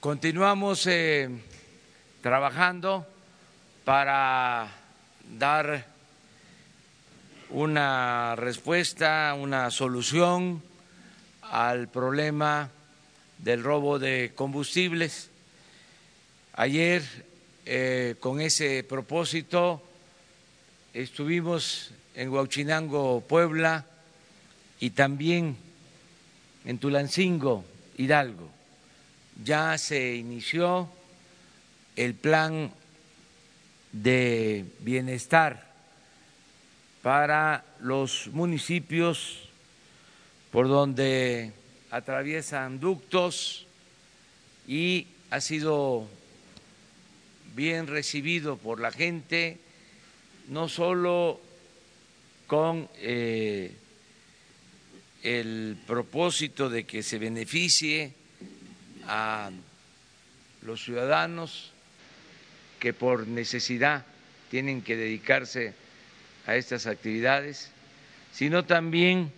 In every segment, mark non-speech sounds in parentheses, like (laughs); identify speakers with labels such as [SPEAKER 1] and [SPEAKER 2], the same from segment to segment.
[SPEAKER 1] Continuamos eh, trabajando para dar una respuesta, una solución al problema del robo de combustibles. Ayer, eh, con ese propósito, estuvimos en Huauchinango, Puebla, y también en Tulancingo, Hidalgo. Ya se inició el plan de bienestar para los municipios por donde atraviesan ductos y ha sido bien recibido por la gente, no solo con eh, el propósito de que se beneficie a los ciudadanos que por necesidad tienen que dedicarse a estas actividades, sino también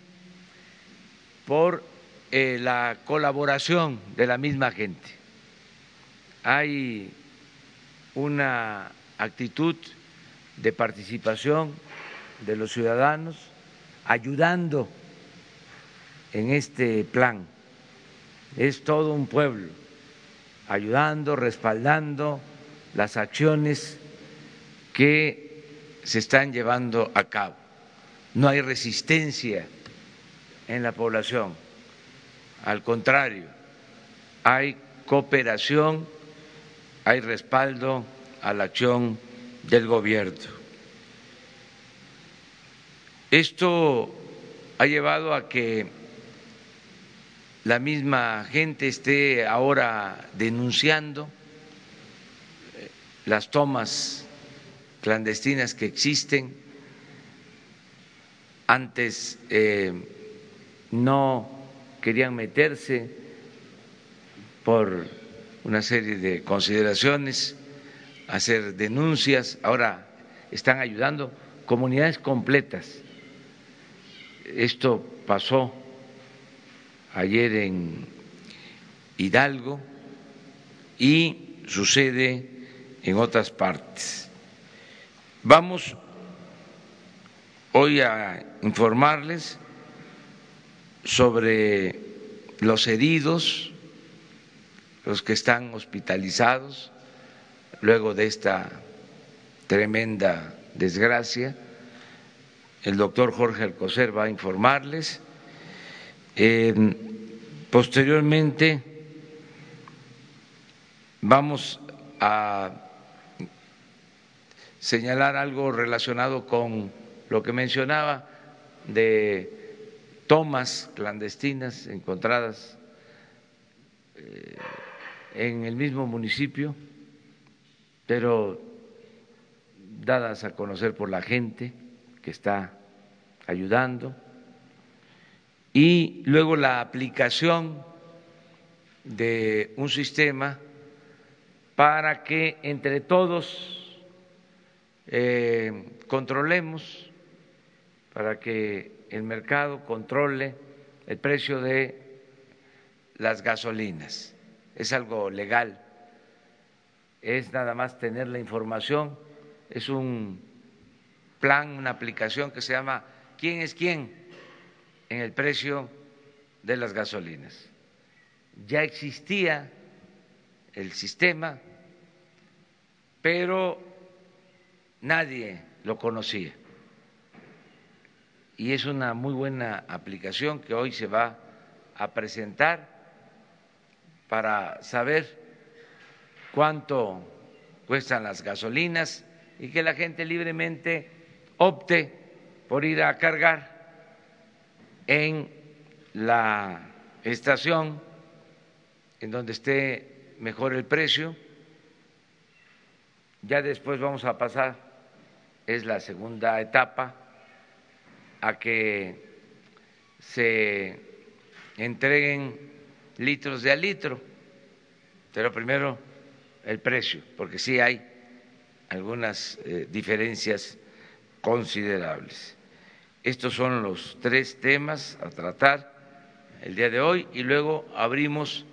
[SPEAKER 1] por eh, la colaboración de la misma gente. Hay una actitud de participación de los ciudadanos ayudando en este plan. Es todo un pueblo ayudando, respaldando las acciones que se están llevando a cabo. No hay resistencia en la población, al contrario, hay cooperación, hay respaldo a la acción del gobierno. Esto ha llevado a que la misma gente esté ahora denunciando eh, las tomas clandestinas que existen. Antes eh, no querían meterse por una serie de consideraciones, hacer denuncias, ahora están ayudando comunidades completas. Esto pasó ayer en Hidalgo y sucede en otras partes. Vamos hoy a informarles sobre los heridos, los que están hospitalizados luego de esta tremenda desgracia. El doctor Jorge Alcocer va a informarles posteriormente vamos a señalar algo relacionado con lo que mencionaba de tomas clandestinas encontradas eh, en el mismo municipio, pero dadas a conocer por la gente que está ayudando y luego la aplicación de un sistema para que entre todos eh, controlemos, para que el mercado controle el precio de las gasolinas. Es algo legal, es nada más tener la información, es un plan, una aplicación que se llama ¿Quién es quién? En el precio de las gasolinas. Ya existía el sistema, pero nadie lo conocía. Y es una muy buena aplicación que hoy se va a presentar para saber cuánto cuestan las gasolinas y que la gente libremente opte por ir a cargar en la estación en donde esté mejor el precio. Ya después vamos a pasar, es la segunda etapa, a que se entreguen litros de a litro, pero primero el precio, porque sí hay algunas eh, diferencias considerables. Estos son los tres temas a tratar el día de hoy y luego abrimos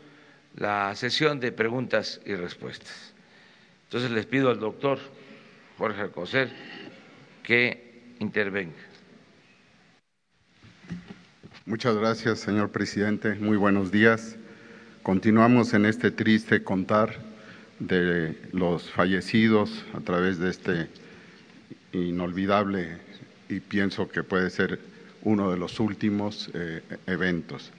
[SPEAKER 1] la sesión de preguntas y respuestas. Entonces les pido al doctor Jorge Alcocer que intervenga.
[SPEAKER 2] Muchas gracias, señor presidente. Muy buenos días. Continuamos en este triste contar de los fallecidos a través de este inolvidable y pienso que puede ser uno de los últimos eh, eventos.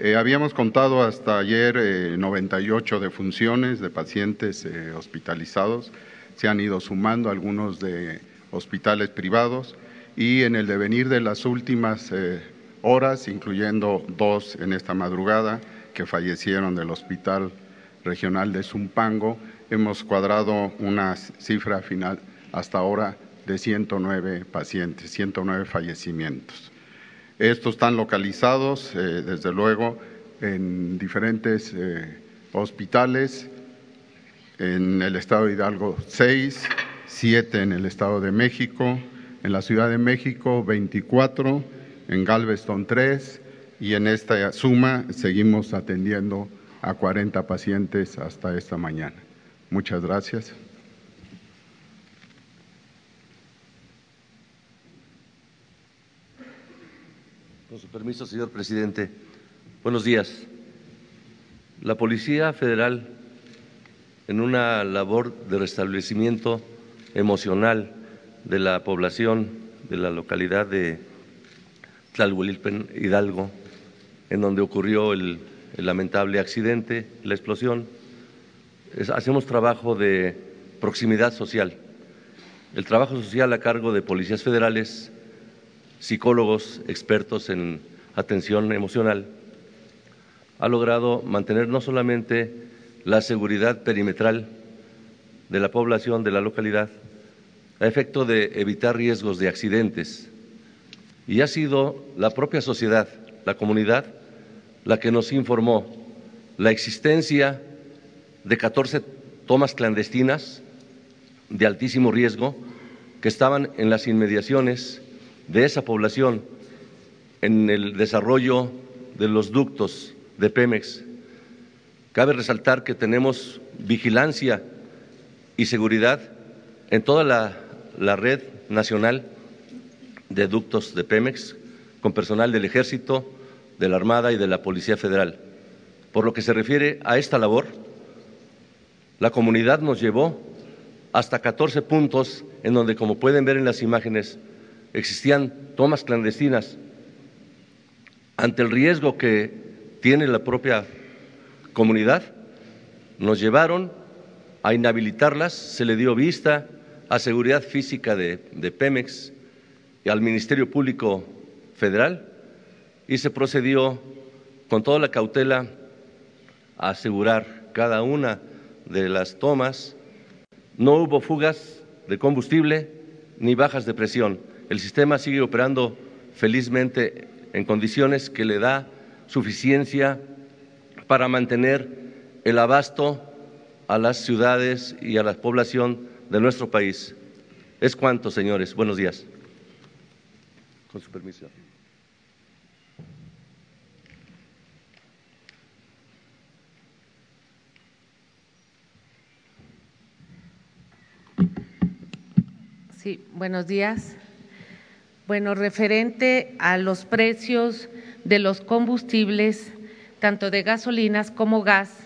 [SPEAKER 2] Eh, habíamos contado hasta ayer eh, 98 defunciones de pacientes eh, hospitalizados, se han ido sumando algunos de hospitales privados y en el devenir de las últimas horas, incluyendo dos en esta madrugada que fallecieron del Hospital Regional de Zumpango, hemos cuadrado una cifra final hasta ahora de 109 pacientes, 109 fallecimientos. Estos están localizados, eh, desde luego, en diferentes eh, hospitales, en el estado de Hidalgo 6, 7 en el estado de México, en la Ciudad de México 24, en Galveston 3 y en esta suma seguimos atendiendo a 40 pacientes hasta esta mañana. Muchas gracias.
[SPEAKER 3] Con su permiso, señor presidente. Buenos días. La Policía Federal, en una labor de restablecimiento emocional de la población de la localidad de Tlalhuelilpen, Hidalgo, en donde ocurrió el, el lamentable accidente, la explosión, hacemos trabajo de proximidad social. El trabajo social a cargo de policías federales psicólogos expertos en atención emocional, ha logrado mantener no solamente la seguridad perimetral de la población de la localidad, a efecto de evitar riesgos de accidentes, y ha sido la propia sociedad, la comunidad, la que nos informó la existencia de 14 tomas clandestinas de altísimo riesgo que estaban en las inmediaciones de esa población en el desarrollo de los ductos de Pemex. Cabe resaltar que tenemos vigilancia y seguridad en toda la, la red nacional de ductos de Pemex con personal del Ejército, de la Armada y de la Policía Federal. Por lo que se refiere a esta labor, la comunidad nos llevó hasta 14 puntos en donde, como pueden ver en las imágenes, existían tomas clandestinas. Ante el riesgo que tiene la propia comunidad, nos llevaron a inhabilitarlas, se le dio vista a Seguridad Física de, Pemex y al Ministerio Público Federal y se procedió con toda la cautela a asegurar cada una de las tomas. No hubo fugas de combustible ni bajas de presión el sistema sigue operando felizmente en condiciones que le da suficiencia para mantener el abasto a las ciudades y a la población de nuestro país. Es cuanto, señores. Buenos días. Con su permiso.
[SPEAKER 4] Sí, buenos días. Bueno, referente a los precios de los combustibles, tanto de gasolinas como gas,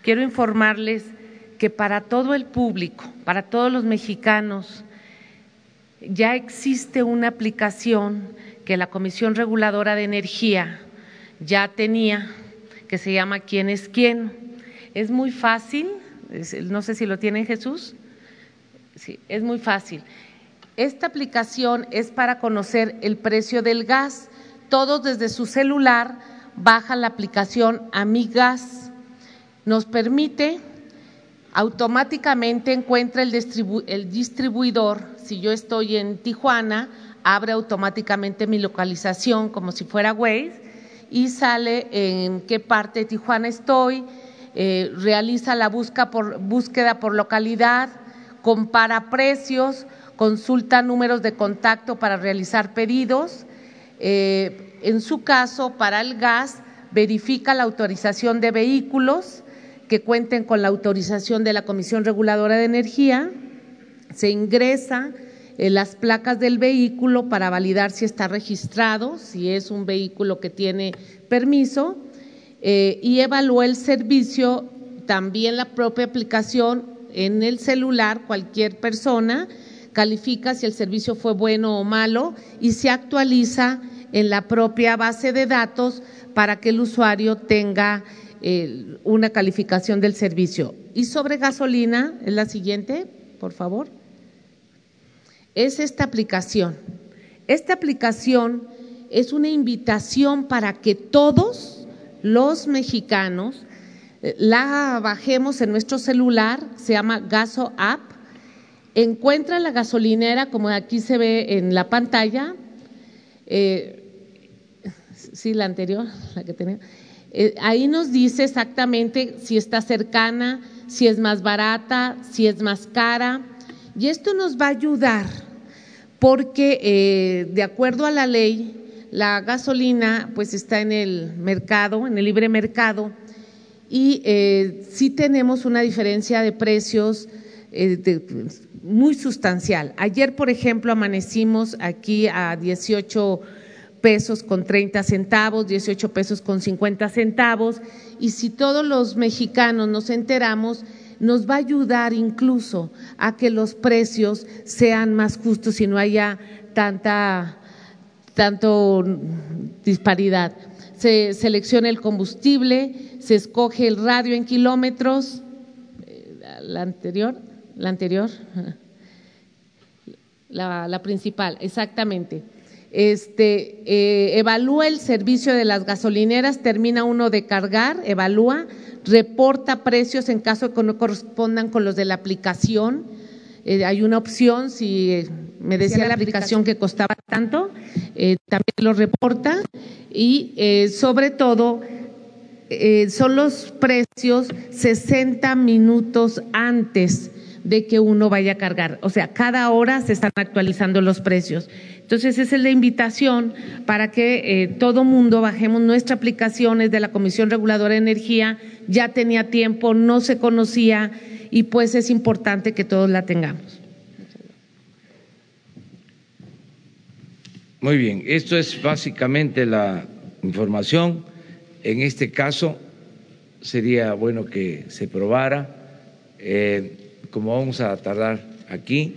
[SPEAKER 4] quiero informarles que para todo el público, para todos los mexicanos, ya existe una aplicación que la Comisión Reguladora de Energía ya tenía, que se llama ¿Quién es quién? Es muy fácil, no sé si lo tiene Jesús, sí, es muy fácil. Esta aplicación es para conocer el precio del gas. Todos desde su celular bajan la aplicación Amigas. Nos permite automáticamente encuentra el, distribuidor. Si yo estoy en Tijuana, abre automáticamente mi localización como si fuera Waze y sale en qué parte de Tijuana estoy, eh, realiza la búsqueda por localidad, compara precios, consulta números de contacto para realizar pedidos. Eh, en su caso, para el gas, verifica la autorización de vehículos que cuenten con la autorización de la Comisión Reguladora de Energía, se ingresa eh, las placas del vehículo para validar si está registrado, si es un vehículo que tiene permiso, eh, y evalúa el servicio, también la propia aplicación en el celular, cualquier persona califica si el servicio fue bueno o malo y se actualiza en la propia base de datos para que el usuario tenga eh, una calificación del servicio. Y sobre gasolina, es la siguiente, por favor es esta aplicación. Esta aplicación es una invitación para que todos los mexicanos eh, la bajemos en nuestro celular, se llama Gaso App. Encuentra la gasolinera, como aquí se ve en la pantalla. Eh, sí, la anterior, la que tenía. Eh, ahí nos dice exactamente si está cercana, si es más barata, si es más cara y esto nos va a ayudar porque eh, de acuerdo a la ley, la gasolina pues está en el mercado, en el libre mercado, y sí tenemos una diferencia de precios eh, muy sustancial. Ayer, por ejemplo, amanecimos aquí a 18 pesos con 30 centavos, 18 pesos con 50 centavos, y si todos los mexicanos nos enteramos, nos va a ayudar incluso a que los precios sean más justos y no haya tanta tanto disparidad. Se selecciona el combustible, se escoge el radio en kilómetros, eh, la anterior, la anterior, la, principal, exactamente. Este, eh, evalúa el servicio de las gasolineras, termina uno de cargar, evalúa, reporta precios en caso de que no correspondan con los de la aplicación. Eh, hay una opción, si eh, me decía la aplicación que costaba tanto, eh, también lo reporta y sobre todo son los precios 60 minutos antes de que uno vaya a cargar. O sea, cada hora se están actualizando los precios. Entonces, esa es la invitación para que eh, todo mundo bajemos nuestras aplicaciones de la Comisión Reguladora de Energía. Ya tenía tiempo, no se conocía y pues es importante que todos la tengamos.
[SPEAKER 1] Muy bien, esto es básicamente la información. En este caso, sería bueno que se probara. Eh, como vamos a tardar aquí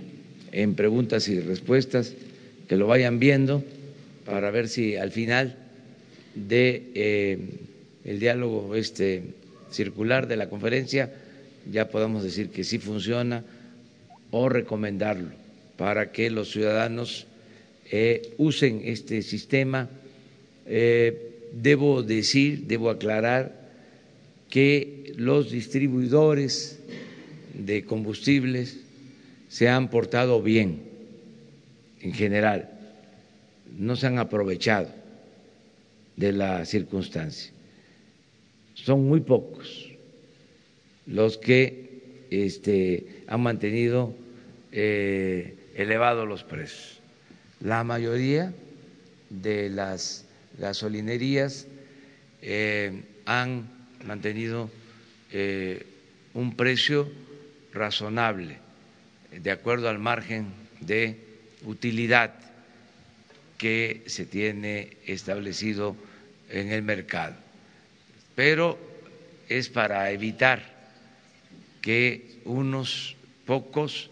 [SPEAKER 1] en preguntas y respuestas, que lo vayan viendo para ver si al final de eh, el diálogo este circular de la conferencia ya podamos decir que sí funciona o recomendarlo para que los ciudadanos eh, usen este sistema. Eh, debo decir, debo aclarar que los distribuidores de combustibles se han portado bien en general, no se han aprovechado de la circunstancia. Son muy pocos los que este, han mantenido eh, elevados los precios. La mayoría de las gasolinerías eh, han mantenido eh, un precio razonable, de acuerdo al margen de utilidad que se tiene establecido en el mercado. Pero es para evitar que unos pocos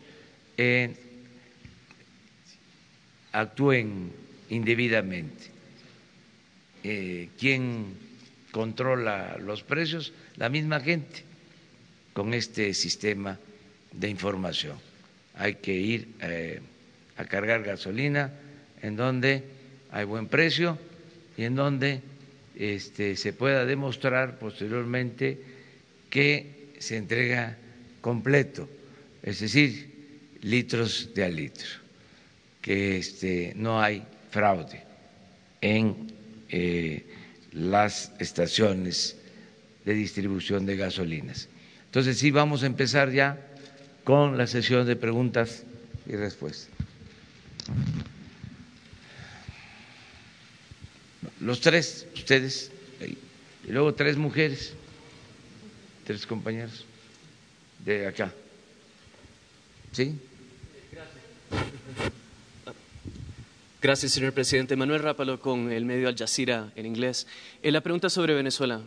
[SPEAKER 1] eh, actúen indebidamente. Eh, ¿Quién controla los precios? La misma gente con este sistema de información. Hay que ir eh, a cargar gasolina en donde hay buen precio y en donde este, se pueda demostrar posteriormente que se entrega completo, es decir, litros de al litro, que este, no hay fraude en eh, las estaciones de distribución de gasolinas. Entonces sí, vamos a empezar ya con la sesión de preguntas y respuestas. Los tres, ustedes, y luego tres mujeres, tres compañeros de acá. ¿Sí?
[SPEAKER 5] Gracias, señor presidente. Manuel Rápalo con el medio Al Jazeera en inglés. Eh, la pregunta sobre Venezuela.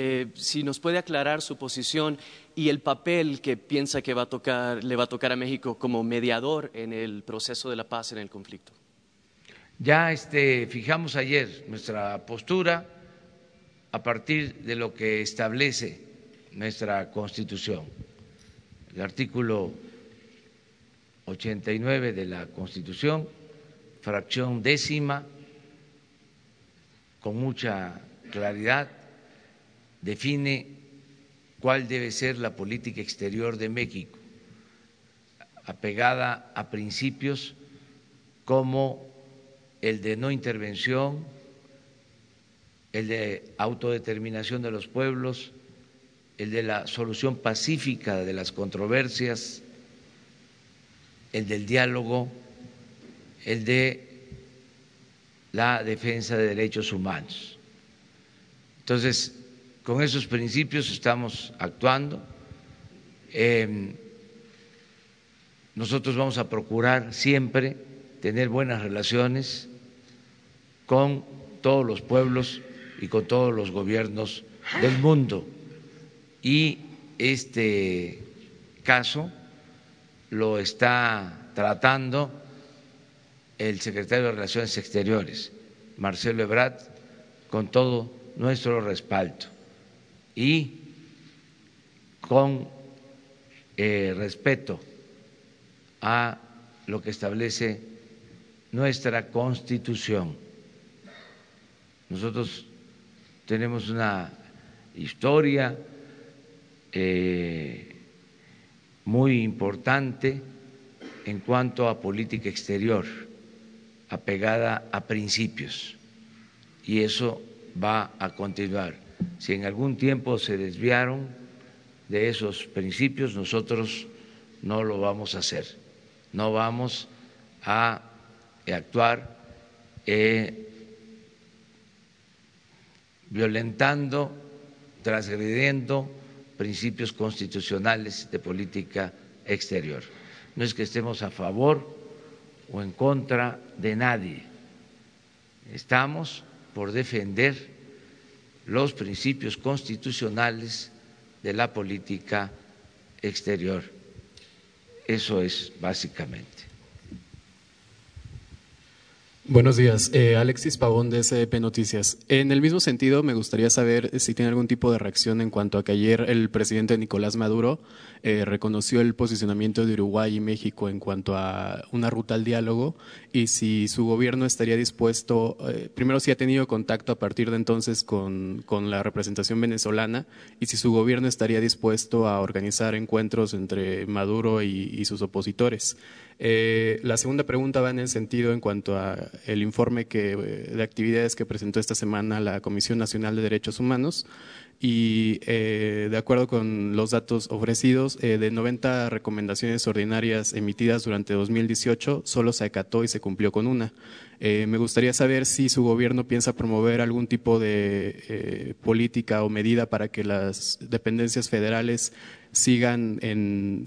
[SPEAKER 5] Eh, si nos puede aclarar su posición y el papel que piensa que va a tocar, le va a tocar a México como mediador en el proceso de la paz en el conflicto.
[SPEAKER 1] Ya este, fijamos ayer nuestra postura a partir de lo que establece nuestra Constitución. El artículo 89 de la Constitución, fracción décima, con mucha claridad, define cuál debe ser la política exterior de México, apegada a principios como el de no intervención, el de autodeterminación de los pueblos, el de la solución pacífica de las controversias, el del diálogo, el de la defensa de derechos humanos. Entonces, con esos principios estamos actuando. Em, nosotros vamos a procurar siempre tener buenas relaciones con todos los pueblos y con todos los gobiernos del mundo. Y este caso lo está tratando el secretario de Relaciones Exteriores, Marcelo Ebrard, con todo nuestro respaldo y con eh, respeto a lo que establece nuestra constitución. Nosotros tenemos una historia eh, muy importante en cuanto a política exterior, apegada a principios, y eso va a continuar. Si en algún tiempo se desviaron de esos principios, nosotros no lo vamos a hacer, no vamos a actuar eh, violentando, transgrediendo principios constitucionales de política exterior. No es que estemos a favor o en contra de nadie. Estamos por defender los principios constitucionales de la política exterior. Eso es básicamente.
[SPEAKER 6] Buenos días, eh, Alexis Pavón de SDP Noticias. En el mismo sentido, me gustaría saber si tiene algún tipo de reacción en cuanto a que ayer el presidente Nicolás Maduro eh, reconoció el posicionamiento de Uruguay y México en cuanto a una ruta al diálogo y si su gobierno estaría dispuesto, eh, primero si ha tenido contacto a partir de entonces con, la representación venezolana y si su gobierno estaría dispuesto a organizar encuentros entre Maduro y sus opositores. Eh, la segunda pregunta va en el sentido en cuanto a el informe eh, de actividades que presentó esta semana la Comisión Nacional de Derechos Humanos y eh, de acuerdo con los datos ofrecidos, de 90 recomendaciones ordinarias emitidas durante 2018, solo se acató y se cumplió con una. me gustaría saber si su gobierno piensa promover algún tipo de política o medida para que las dependencias federales sigan en,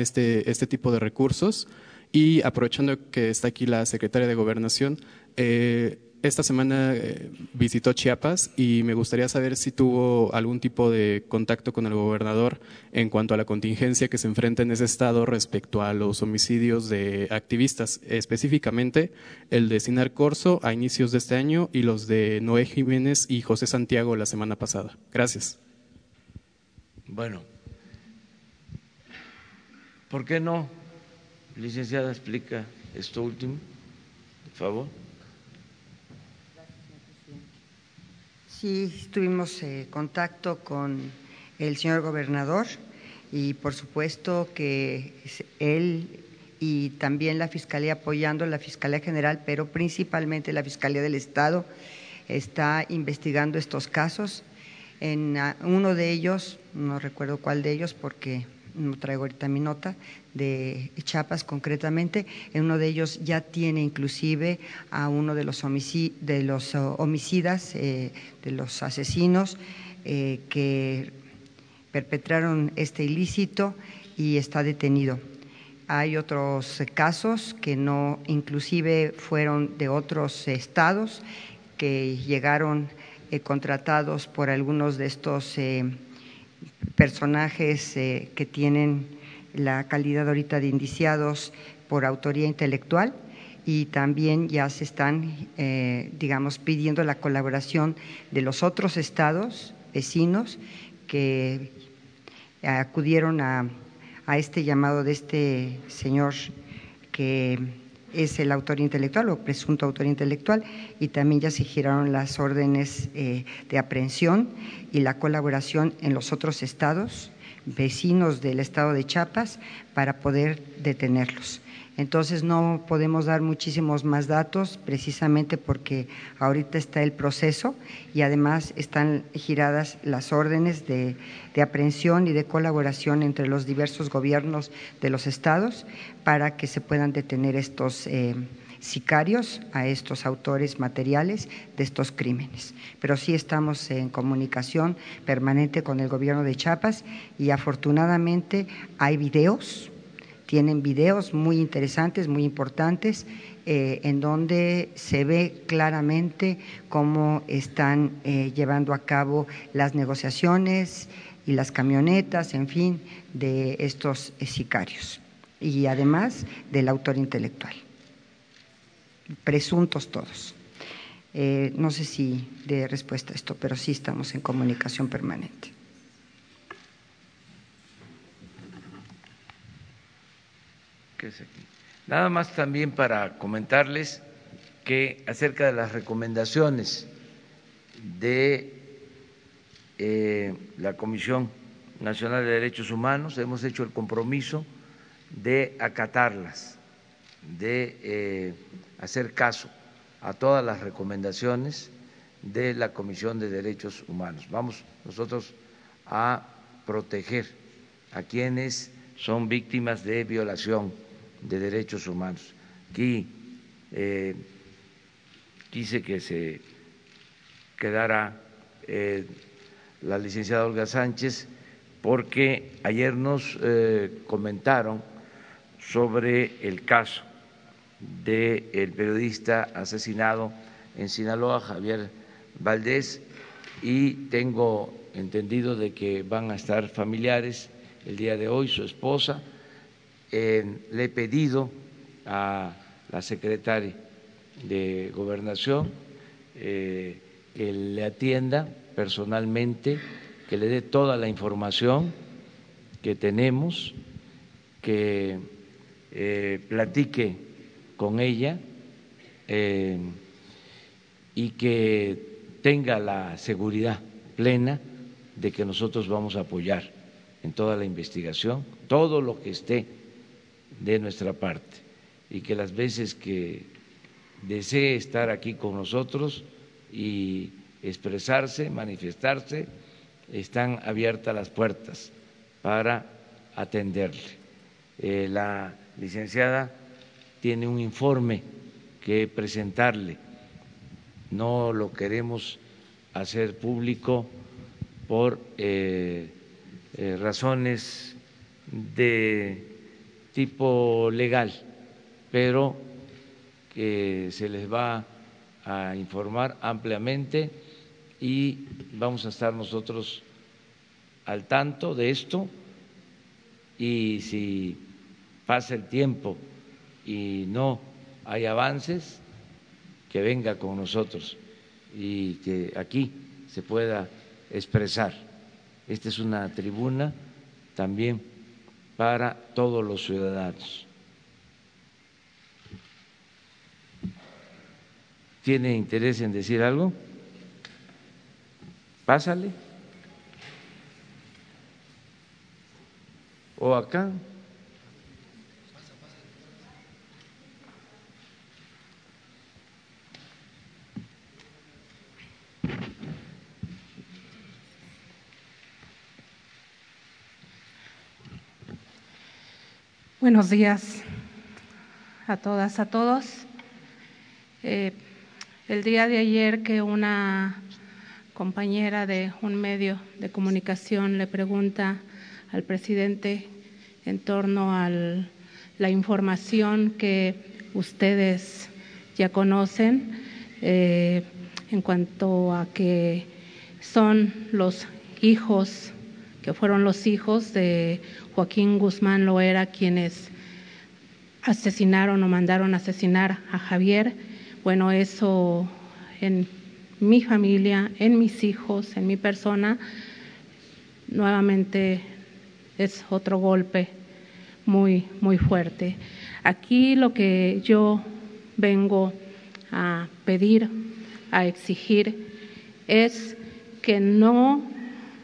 [SPEAKER 6] este, este tipo de recursos. Y aprovechando que está aquí la secretaria de Gobernación, eh, esta semana eh, visitó Chiapas y me gustaría saber si tuvo algún tipo de contacto con el gobernador en cuanto a la contingencia que se enfrenta en ese estado respecto a los homicidios de activistas, específicamente el de Sinar Corso a inicios de este año y los de Noé Jiménez y José Santiago la semana pasada. Gracias.
[SPEAKER 1] Bueno, ¿Por qué no, licenciada, explica esto último, por favor?
[SPEAKER 7] Sí, tuvimos eh, contacto con el señor gobernador y por supuesto que él y también la Fiscalía apoyando la Fiscalía General, pero principalmente la Fiscalía del Estado está investigando estos casos. En ah, uno de ellos, no recuerdo cuál de ellos porque no traigo ahorita mi nota, de Chiapas concretamente. En uno de ellos ya tiene inclusive a uno de los, de los uh, homicidas, eh, de los asesinos eh, que perpetraron este ilícito y está detenido. Hay otros casos que no, inclusive fueron de otros estados que llegaron eh, contratados por algunos de estos personajes que tienen la calidad ahorita de indiciados por autoría intelectual y también ya se están, eh, digamos, pidiendo la colaboración de los otros estados vecinos que acudieron a, a este llamado de este señor que es el autor intelectual o presunto autor intelectual y también ya se giraron las órdenes eh, de aprehensión y la colaboración en los otros estados vecinos del estado de Chiapas para poder detenerlos. Entonces no podemos dar muchísimos más datos precisamente porque ahorita está el proceso y además están giradas las órdenes de, aprehensión y de colaboración entre los diversos gobiernos de los estados para que se puedan detener estos eh, sicarios a estos autores materiales de estos crímenes. Pero sí estamos en comunicación permanente con el gobierno de Chiapas y afortunadamente hay videos, tienen videos muy interesantes, muy importantes, eh, en donde se ve claramente cómo están eh, llevando a cabo las negociaciones y las camionetas, en fin, de estos sicarios y además del autor intelectual presuntos todos. Eh, no sé si de respuesta a esto, pero sí estamos en comunicación permanente.
[SPEAKER 1] Nada más también para comentarles que acerca de las recomendaciones de eh, la Comisión Nacional de Derechos Humanos, hemos hecho el compromiso de acatarlas, de eh, hacer caso a todas las recomendaciones de la Comisión de Derechos Humanos. Vamos nosotros a proteger a quienes son víctimas de violación de derechos humanos. Aquí eh, quise que se quedara eh, la licenciada Olga Sánchez porque ayer nos eh, comentaron sobre el caso del periodista asesinado en Sinaloa, Javier Valdés, y tengo entendido de que van a estar familiares el día de hoy, su esposa. Le he pedido a la secretaria de Gobernación eh, que le atienda personalmente, que le dé toda la información que tenemos, que eh, platique con ella eh, y que tenga la seguridad plena de que nosotros vamos a apoyar en toda la investigación, todo lo que esté de nuestra parte y que las veces que desee estar aquí con nosotros y expresarse, manifestarse, están abiertas las puertas para atenderle. Eh, la licenciada tiene un informe que presentarle. No lo queremos hacer público por eh, eh, razones de tipo legal, pero que se les va a informar ampliamente y vamos a estar nosotros al tanto de esto y si pasa el tiempo y no hay avances, que venga con nosotros y que aquí se pueda expresar. Esta es una tribuna también para todos los ciudadanos. ¿Tiene interés en decir algo? Pásale. O acá.
[SPEAKER 8] Buenos días a todas, a todos. Eh, el día de ayer que una compañera de un medio de comunicación le pregunta al presidente en torno a la información que ustedes ya conocen eh, en cuanto a que son los hijos, que fueron los hijos de Joaquín Guzmán Loera quienes asesinaron o mandaron asesinar a Javier. Bueno, eso en mi familia, en mis hijos, en mi persona, nuevamente es otro golpe muy, muy fuerte. Aquí lo que yo vengo a pedir, a exigir, es que no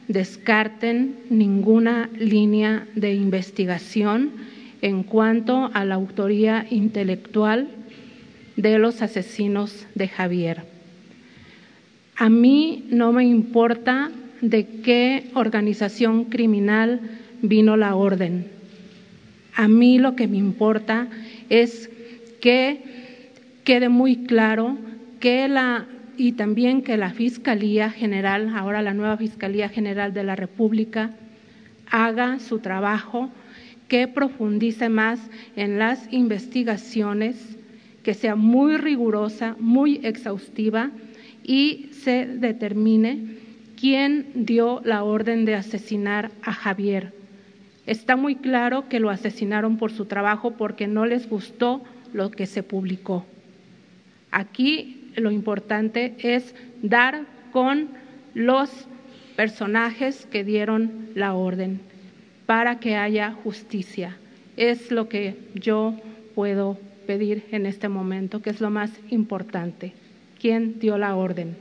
[SPEAKER 8] descarten ninguna línea de investigación en cuanto a la autoría intelectual de los asesinos de Javier. A mí no me importa de qué organización criminal vino la orden. A mí lo que me importa es que quede muy claro que la y también que la Fiscalía General, ahora la nueva Fiscalía General de la República, haga su trabajo, que profundice más en las investigaciones, que sea muy rigurosa, muy exhaustiva y se determine quién dio la orden de asesinar a Javier. Está muy claro que lo asesinaron por su trabajo porque no les gustó lo que se publicó. Aquí lo importante es dar con los personajes que dieron la orden para que haya justicia. Es lo que yo puedo pedir en este momento, que es lo más importante. ¿Quién dio la orden?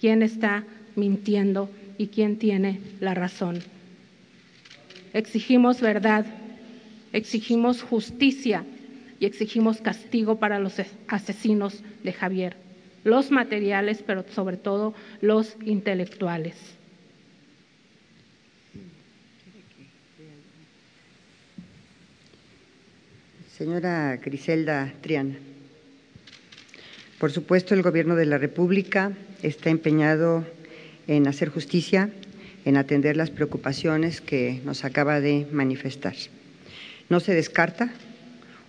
[SPEAKER 8] ¿Quién está mintiendo y quién tiene la razón? Exigimos verdad, exigimos justicia y exigimos castigo para los asesinos de Javier, los materiales, pero sobre todo los intelectuales.
[SPEAKER 7] Señora Griselda Triana, por supuesto el Gobierno de la República está empeñado en hacer justicia, en atender las preocupaciones que nos acaba de manifestar. No se descarta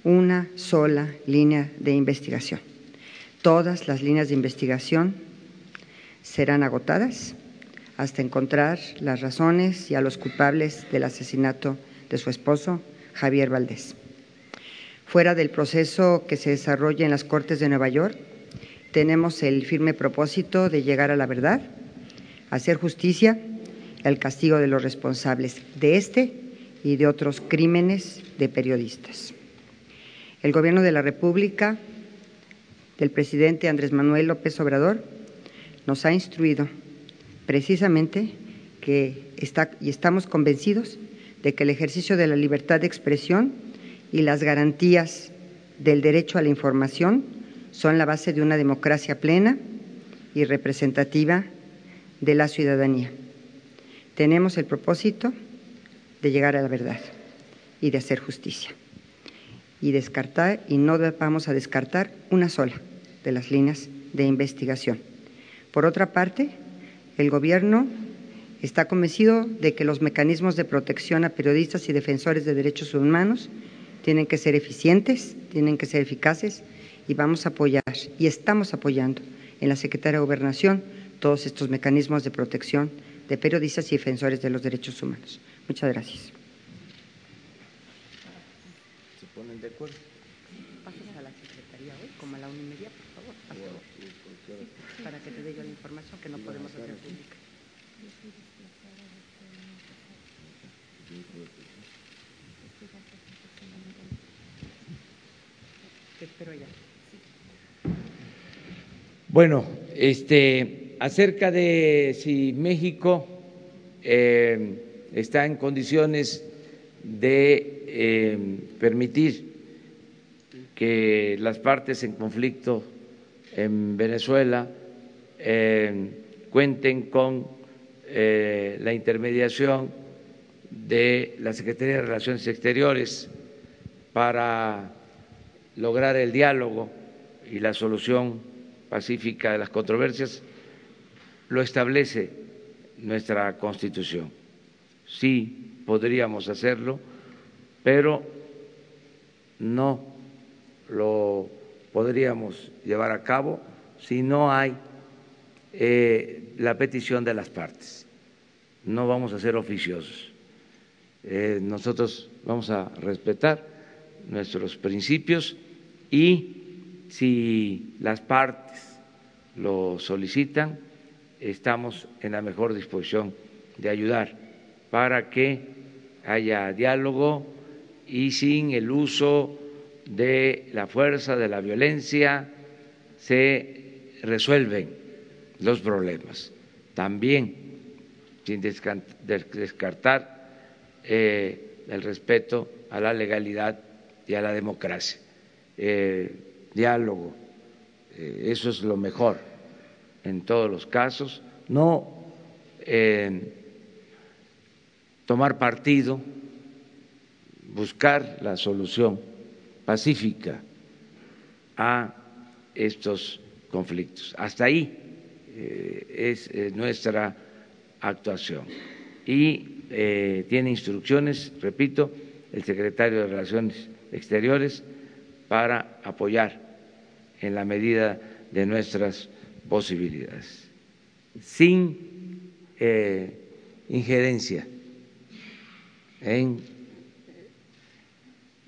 [SPEAKER 7] una sola línea de investigación. Todas las líneas de investigación serán agotadas hasta encontrar las razones y a los culpables del asesinato de su esposo, Javier Valdés. Fuera del proceso que se desarrolla en las Cortes de Nueva York, tenemos el firme propósito de llegar a la verdad, hacer justicia y al castigo de los responsables de este y de otros crímenes de periodistas. El Gobierno de la República del presidente Andrés Manuel López Obrador nos ha instruido precisamente que está, y estamos convencidos de que el ejercicio de la libertad de expresión y las garantías del derecho a la información son la base de una democracia plena y representativa de la ciudadanía. Tenemos el propósito de llegar a la verdad y de hacer justicia y descartar y no vamos a descartar una sola de las líneas de investigación. Por otra parte, el Gobierno está convencido de que los mecanismos de protección a periodistas y defensores de derechos humanos tienen que ser eficientes, tienen que ser eficaces y vamos a apoyar y estamos apoyando en la Secretaría de Gobernación todos estos mecanismos de protección de periodistas y defensores de los derechos humanos. Muchas gracias.
[SPEAKER 1] De acuerdo.
[SPEAKER 7] Pasas a la secretaría hoy, como a la una y media, por favor. Sí, para que te dé yo la información que no podemos hacer pública. Te espero ya.
[SPEAKER 1] Bueno, este, acerca de si México eh, está en condiciones de eh, permitir que las partes en conflicto en Venezuela eh, cuenten con eh, la intermediación de la Secretaría de Relaciones Exteriores para lograr el diálogo y la solución pacífica de las controversias lo establece nuestra Constitución. Sí podríamos hacerlo, pero no lo podríamos llevar a cabo si no hay eh, la petición de las partes. No vamos a ser oficiosos. Eh, nosotros vamos a respetar nuestros principios y si las partes lo solicitan, estamos en la mejor disposición de ayudar para que haya diálogo y sin el uso de la fuerza, de la violencia, se resuelven los problemas. También, sin descartar eh, el respeto a la legalidad y a la democracia. Eh, diálogo, eh, eso es lo mejor en todos los casos, no tomar partido, buscar la solución pacífica a estos conflictos. Hasta ahí eh, es eh, nuestra actuación. Y eh, tiene instrucciones, repito, el secretario de Relaciones Exteriores para apoyar en la medida de nuestras posibilidades, sin injerencia en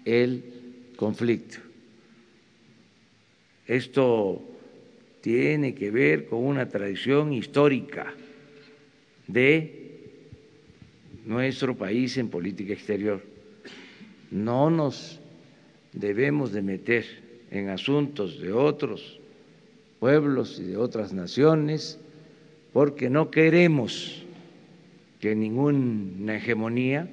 [SPEAKER 1] el conflicto. Esto tiene que ver con una tradición histórica de nuestro país en política exterior. No nos debemos de meter en asuntos de otros pueblos y de otras naciones porque no queremos que ninguna hegemonía,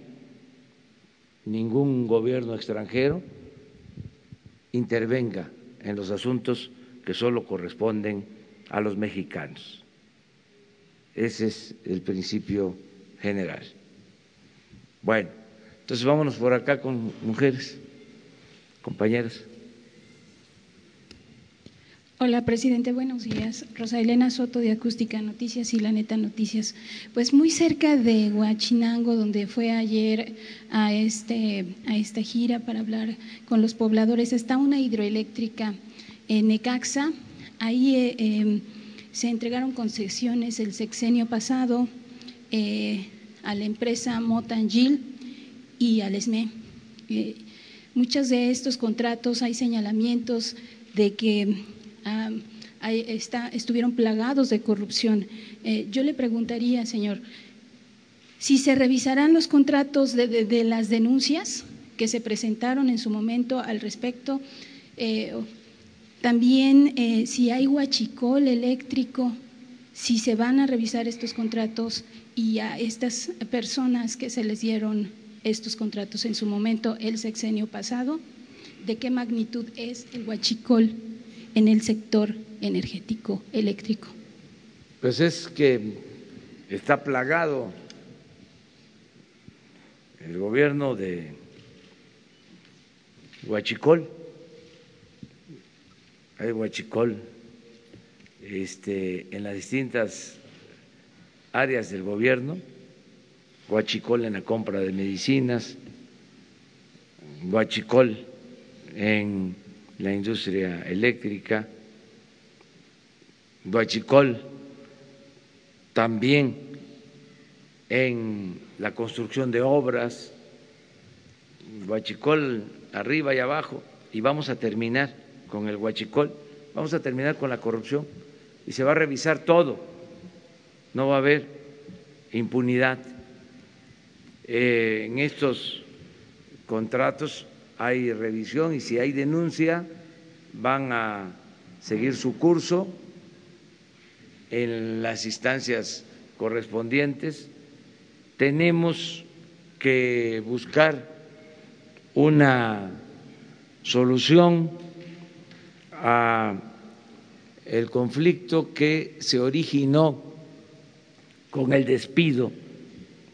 [SPEAKER 1] ningún gobierno extranjero intervenga en los asuntos que solo corresponden a los mexicanos. Ese es el principio general. Bueno, entonces vámonos por acá con mujeres, compañeras.
[SPEAKER 9] Hola, presidente, buenos días. Rosa Elena Soto de Acústica Noticias y La Neta Noticias. Pues muy cerca de Huachinango, donde fue ayer a, este, a esta gira para hablar con los pobladores, está una hidroeléctrica en Necaxa, ahí eh, em, se entregaron concesiones el sexenio pasado eh, a la empresa Motangil y al ESME. Eh, muchos de estos contratos hay señalamientos de que estuvieron plagados de corrupción. yo le preguntaría, señor, si se revisarán los contratos de, las denuncias que se presentaron en su momento al respecto, también eh, si hay huachicol eléctrico, si se van a revisar estos contratos y a estas personas que se les dieron estos contratos en su momento el sexenio pasado, de qué magnitud es el huachicol en el sector energético eléctrico.
[SPEAKER 1] Pues es que está plagado el gobierno de Huachicol. Hay huachicol este, en las distintas áreas del gobierno, huachicol en la compra de medicinas, huachicol en la industria eléctrica, huachicol también en la construcción de obras, huachicol arriba y abajo, y vamos a terminar con el huachicol, vamos a terminar con la corrupción y se va a revisar todo, no va a haber impunidad. Eh, en estos contratos hay revisión y si hay denuncia van a seguir su curso en las instancias correspondientes. Tenemos que buscar una solución a el conflicto que se originó con el despido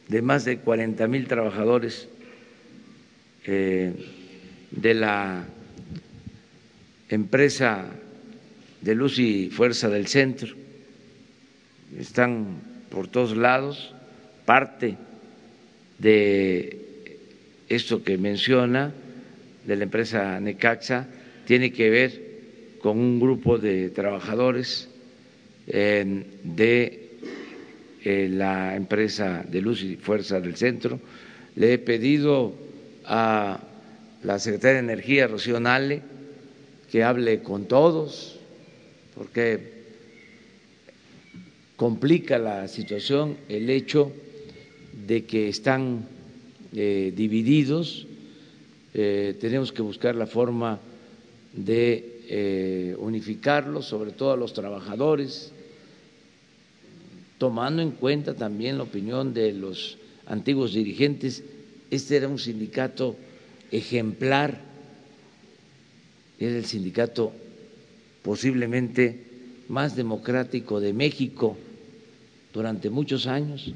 [SPEAKER 1] de más de 40 mil trabajadores eh, de la empresa de luz y fuerza del centro. Están por todos lados, parte de esto que menciona de la empresa Necaxa tiene que ver con un grupo de trabajadores de eh, la empresa de luz y fuerza del centro. Le he pedido a la secretaria de Energía, Rocío Nale, que hable con todos, porque complica la situación el hecho de que están eh, divididos. Eh, tenemos que buscar la forma de eh, unificarlos, sobre todo a los trabajadores, tomando en cuenta también la opinión de los antiguos dirigentes. Este era un sindicato ejemplar, era el sindicato posiblemente más democrático de México durante muchos años,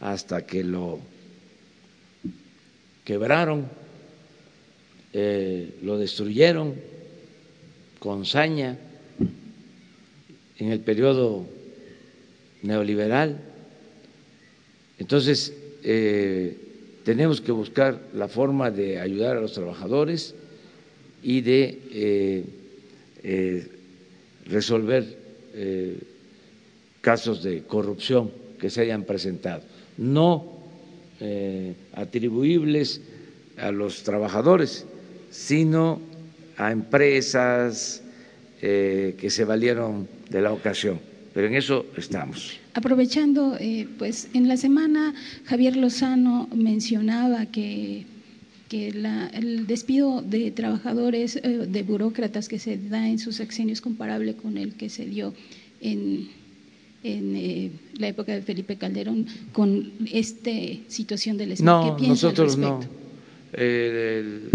[SPEAKER 1] hasta que lo quebraron, eh, lo destruyeron con saña en el periodo neoliberal. Entonces, eh, tenemos que buscar la forma de ayudar a los trabajadores y de eh, eh, resolver casos de corrupción que se hayan presentado, no atribuibles a los trabajadores, sino a empresas eh, que se valieron de la ocasión. Pero en eso estamos.
[SPEAKER 9] Aprovechando, eh, pues en la semana Javier Lozano mencionaba que, que el despido de trabajadores, eh, de burócratas que se da en sus sexenios es comparable con el que se dio en, en la época de Felipe Calderón con esta situación del
[SPEAKER 1] No, nosotros no. El,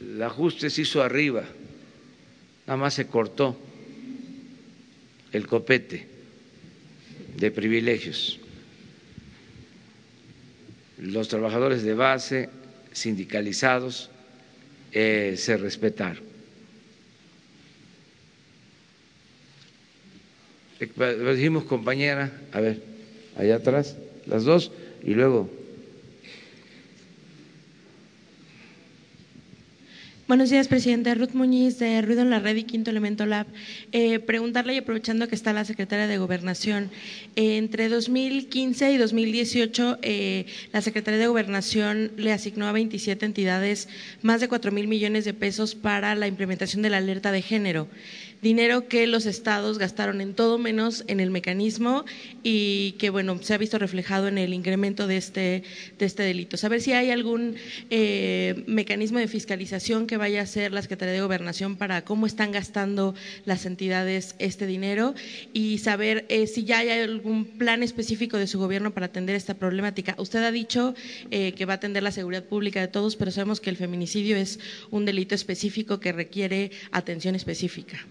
[SPEAKER 1] el ajuste se hizo arriba, nada más se cortó el copete de privilegios. Los trabajadores de base sindicalizados eh, se respetaron. Dijimos compañera, a ver, allá atrás, las dos, y luego
[SPEAKER 10] Buenos días, presidente. Ruth Muñiz, de Ruido en la Red y Quinto Elemento Lab. Eh, preguntarle y aprovechando que está la secretaria de Gobernación, eh, entre 2015 y 2018, eh, la Secretaría de Gobernación le asignó a 27 entidades más de 4 mil millones de pesos para la implementación de la alerta de género dinero que los estados gastaron en todo menos en el mecanismo y que bueno se ha visto reflejado en el incremento de este de este delito. Saber si hay algún eh, mecanismo de fiscalización que vaya a hacer la Secretaría de Gobernación para cómo están gastando las entidades este dinero y saber eh, si ya hay algún plan específico de su gobierno para atender esta problemática. Usted ha dicho eh, que va a atender la seguridad pública de todos, pero sabemos que el feminicidio es un delito específico que requiere atención específica.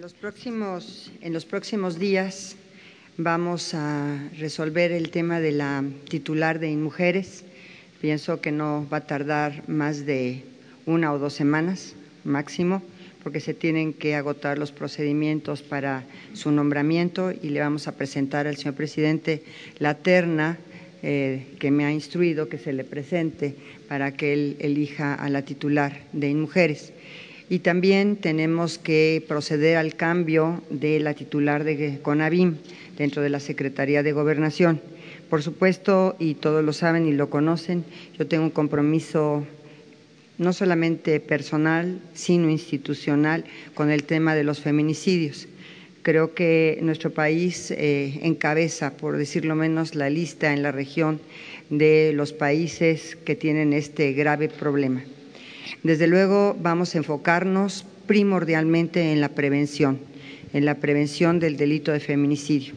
[SPEAKER 7] En los próximos, en los próximos días vamos a resolver el tema de la titular de InMujeres. Pienso que no va a tardar más de una o dos semanas máximo, porque se tienen que agotar los procedimientos para su nombramiento y le vamos a presentar al señor presidente la terna eh, que me ha instruido que se le presente para que él elija a la titular de InMujeres y también tenemos que proceder al cambio de la titular de CONAVIM dentro de la Secretaría de Gobernación. Por supuesto, y todos lo saben y lo conocen, yo tengo un compromiso no solamente personal, sino institucional con el tema de los feminicidios. Creo que nuestro país eh, encabeza, por decirlo menos, la lista en la región de los países que tienen este grave problema. Desde luego vamos a enfocarnos primordialmente en la prevención, en la prevención del delito de feminicidio.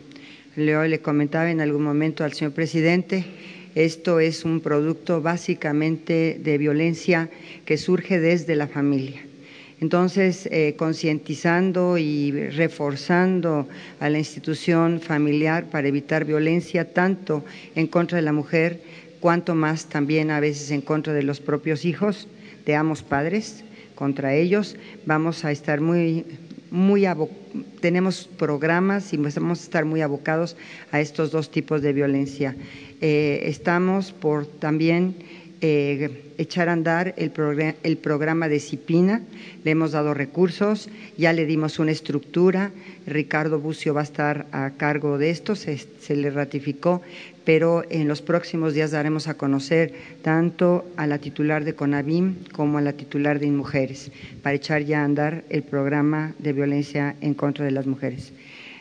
[SPEAKER 7] Leo le comentaba en algún momento al señor presidente, esto es un producto básicamente de violencia que surge desde la familia. Entonces, eh, concientizando y reforzando a la institución familiar para evitar violencia tanto en contra de la mujer, cuanto más también a veces en contra de los propios hijos de ambos padres, contra ellos. Vamos a estar muy, muy tenemos programas y vamos a estar muy abocados a estos dos tipos de violencia. Eh, estamos por también eh, echar a andar el, el programa de CIPINA, le hemos dado recursos, ya le dimos una estructura, Ricardo Bucio va a estar a cargo de esto, se, se le ratificó, pero en los próximos días daremos a conocer tanto a la titular de CONAVIM como a la titular de InMujeres para echar ya a andar el programa de violencia en contra de las mujeres.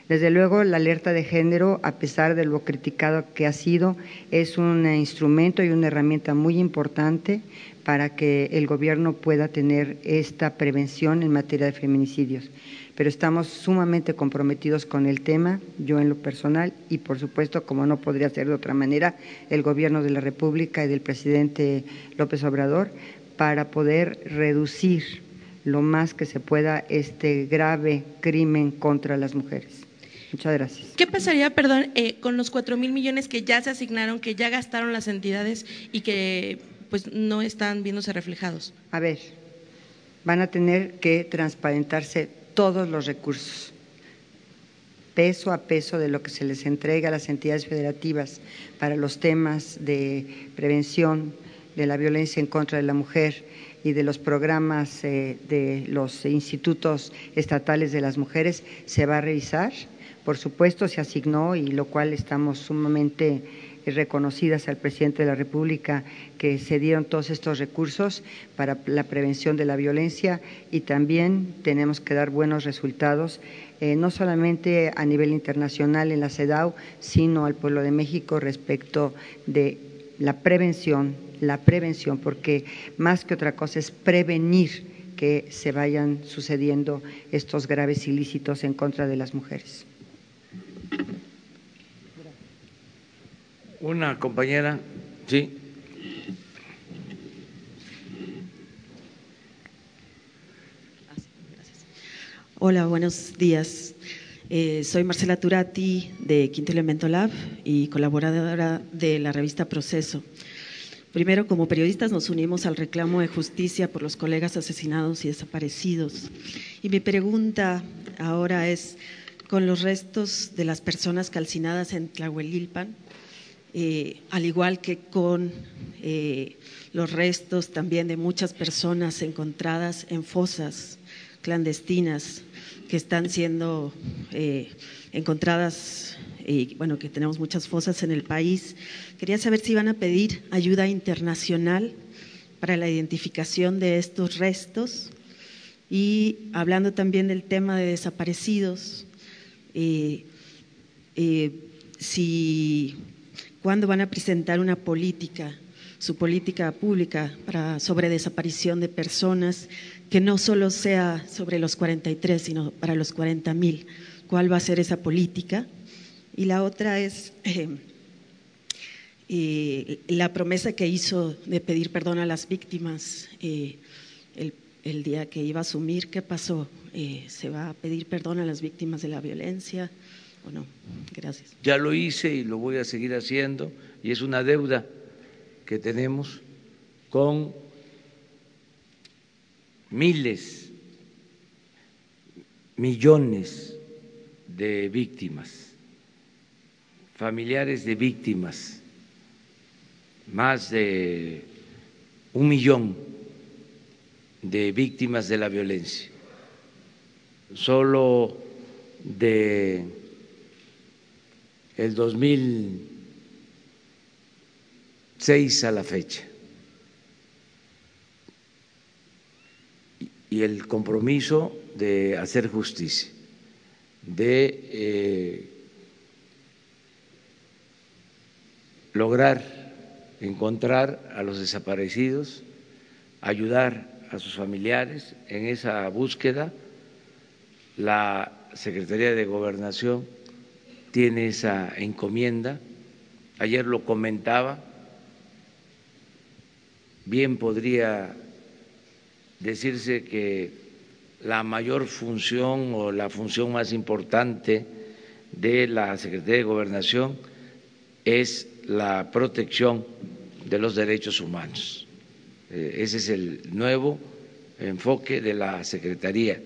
[SPEAKER 7] Desde luego, la alerta de género, a pesar de lo criticado que ha sido, es un instrumento y una herramienta muy importante para que el Gobierno pueda tener esta prevención en materia de feminicidios. Pero estamos sumamente comprometidos con el tema, yo en lo personal y, por supuesto, como no podría ser de otra manera, el Gobierno de la República y del presidente López Obrador, para poder reducir lo más que se pueda este grave crimen contra las mujeres. Muchas gracias.
[SPEAKER 10] ¿Qué pasaría, perdón, eh, con los cuatro mil millones que ya se asignaron, que ya gastaron las entidades y que pues no están viéndose reflejados?
[SPEAKER 7] A ver, van a tener que transparentarse todos los recursos, peso a peso de lo que se les entrega a las entidades federativas para los temas de prevención de la violencia en contra de la mujer y de los programas eh, de los institutos estatales de las mujeres se va a revisar. Por supuesto, se asignó y lo cual estamos sumamente reconocidas al presidente de la República que se dieron todos estos recursos para la prevención de la violencia y también tenemos que dar buenos resultados, eh, no solamente a nivel internacional en la CEDAW, sino al pueblo de México respecto de la prevención, la prevención, porque más que otra cosa es prevenir que se vayan sucediendo estos graves ilícitos en contra de las mujeres.
[SPEAKER 1] Una compañera, sí.
[SPEAKER 11] Hola, buenos días. Eh, soy Marcela Turati de Quinto Elemento Lab y colaboradora de la revista Proceso. Primero, como periodistas nos unimos al reclamo de justicia por los colegas asesinados y desaparecidos. Y mi pregunta ahora es, con los restos de las personas calcinadas en Tlahuelilpan, eh, al igual que con eh, los restos también de muchas personas encontradas en fosas clandestinas que están siendo eh, encontradas y bueno, que tenemos muchas fosas en el país. Quería saber si van a pedir ayuda internacional para la identificación de estos restos y hablando también del tema de desaparecidos, si cuándo van a presentar una política, su política pública para, sobre desaparición de personas, que no solo sea sobre los 43, sino para los 40 mil. ¿Cuál va a ser esa política? Y la otra es eh, la promesa que hizo de pedir perdón a las víctimas el, el, día que iba a asumir. ¿Qué pasó? Eh, ¿Se va a pedir perdón a las víctimas de la violencia o no? Gracias.
[SPEAKER 1] Ya lo hice y lo voy a seguir haciendo y es una deuda que tenemos con miles, millones de víctimas, familiares de víctimas, más de un millón de víctimas de la violencia solo de el 2006 a la fecha. Y el compromiso de hacer justicia, de eh, lograr encontrar a los desaparecidos, ayudar a sus familiares en esa búsqueda la Secretaría de Gobernación tiene esa encomienda. Ayer lo comentaba. Bien podría decirse que la mayor función o la función más importante de la Secretaría de Gobernación es la protección de los derechos humanos. Eh, ese es el nuevo enfoque de la Secretaría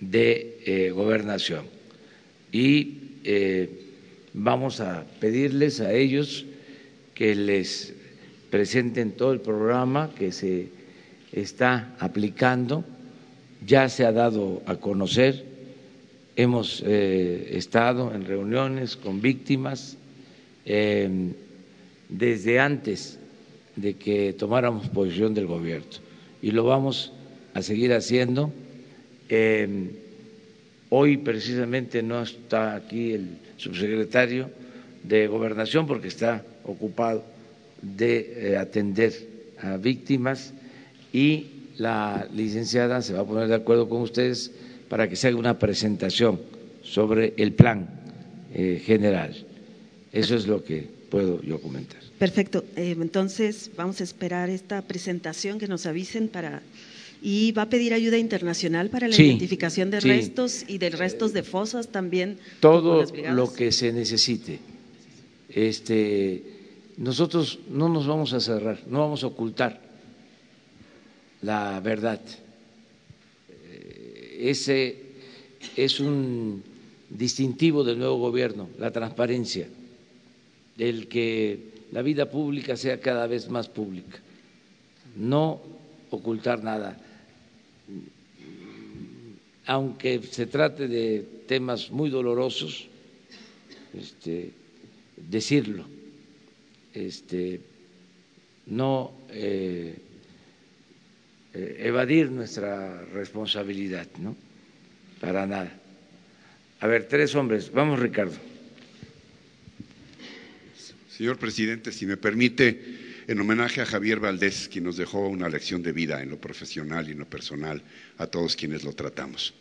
[SPEAKER 1] de eh, Gobernación. Y eh, vamos a pedirles a ellos que les presenten todo el programa que se está aplicando, ya se ha dado a conocer, hemos estado en reuniones con víctimas desde antes de que tomáramos posición del gobierno. Y lo vamos a seguir haciendo. Em, hoy precisamente no está aquí el subsecretario de Gobernación porque está ocupado de eh, atender a víctimas y la licenciada se va a poner de acuerdo con ustedes para que se haga una presentación sobre el plan eh, general. Eso es lo que puedo yo comentar.
[SPEAKER 11] Perfecto. Eh, entonces vamos a esperar esta presentación que nos avisen para y va a pedir ayuda internacional para la identificación de restos y de restos de fosas también.
[SPEAKER 1] Todo lo que se necesite. Este, nosotros no nos vamos a cerrar, no vamos a ocultar la verdad. Eh, ese es un distintivo del nuevo gobierno, la transparencia el que la vida pública sea cada vez más pública, no ocultar nada, aunque se trate de temas muy dolorosos, este, decirlo, este, no eh, eh, evadir nuestra responsabilidad, ¿no? Para nada. A ver, tres hombres. Vamos, Ricardo.
[SPEAKER 12] Señor presidente, si me permite, en homenaje a Javier Valdés, quien nos dejó una lección de vida en lo profesional y en lo personal, a todos quienes lo tratamos.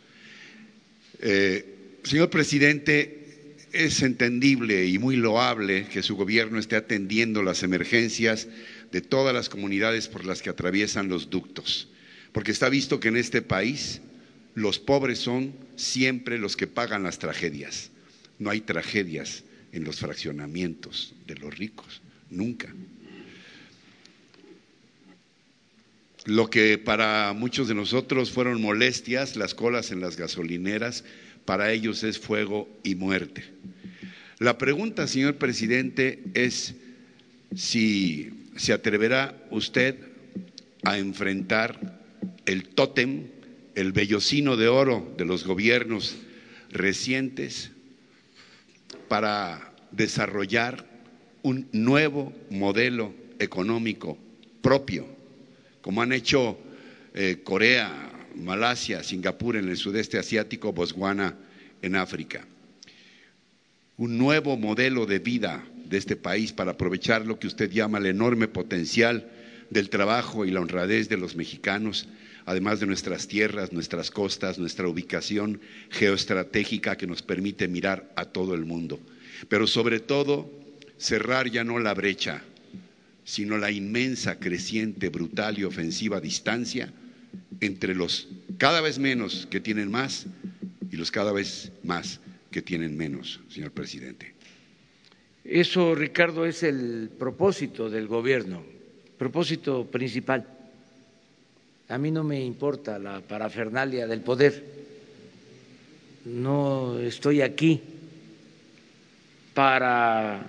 [SPEAKER 12] Eh, señor presidente, es entendible y muy loable que su gobierno esté atendiendo las emergencias de todas las comunidades por las que atraviesan los ductos, porque está visto que en este país los pobres son siempre los que pagan las tragedias. No hay tragedias en los fraccionamientos de los ricos, nunca. Lo que para muchos de nosotros fueron molestias, las colas en las gasolineras, para ellos es fuego y muerte. La pregunta, señor presidente, es si se atreverá usted a enfrentar el tótem, el vellocino de oro de los gobiernos recientes para desarrollar un nuevo modelo económico propio, como han hecho eh, Corea, Malasia, Singapur en el sudeste asiático, Botswana en África. Un nuevo modelo de vida de este país para aprovechar lo que usted llama el enorme potencial del trabajo y la honradez de los mexicanos, además de nuestras tierras, nuestras costas, nuestra ubicación geoestratégica que nos permite mirar a todo el mundo. Pero sobre todo, cerrar ya no la brecha, sino la inmensa, creciente, brutal y ofensiva distancia entre los cada vez menos que tienen más y los cada vez más que tienen menos, señor presidente.
[SPEAKER 1] Eso, Ricardo, es el propósito del gobierno, propósito principal a mí no me importa la parafernalia del poder. No estoy aquí para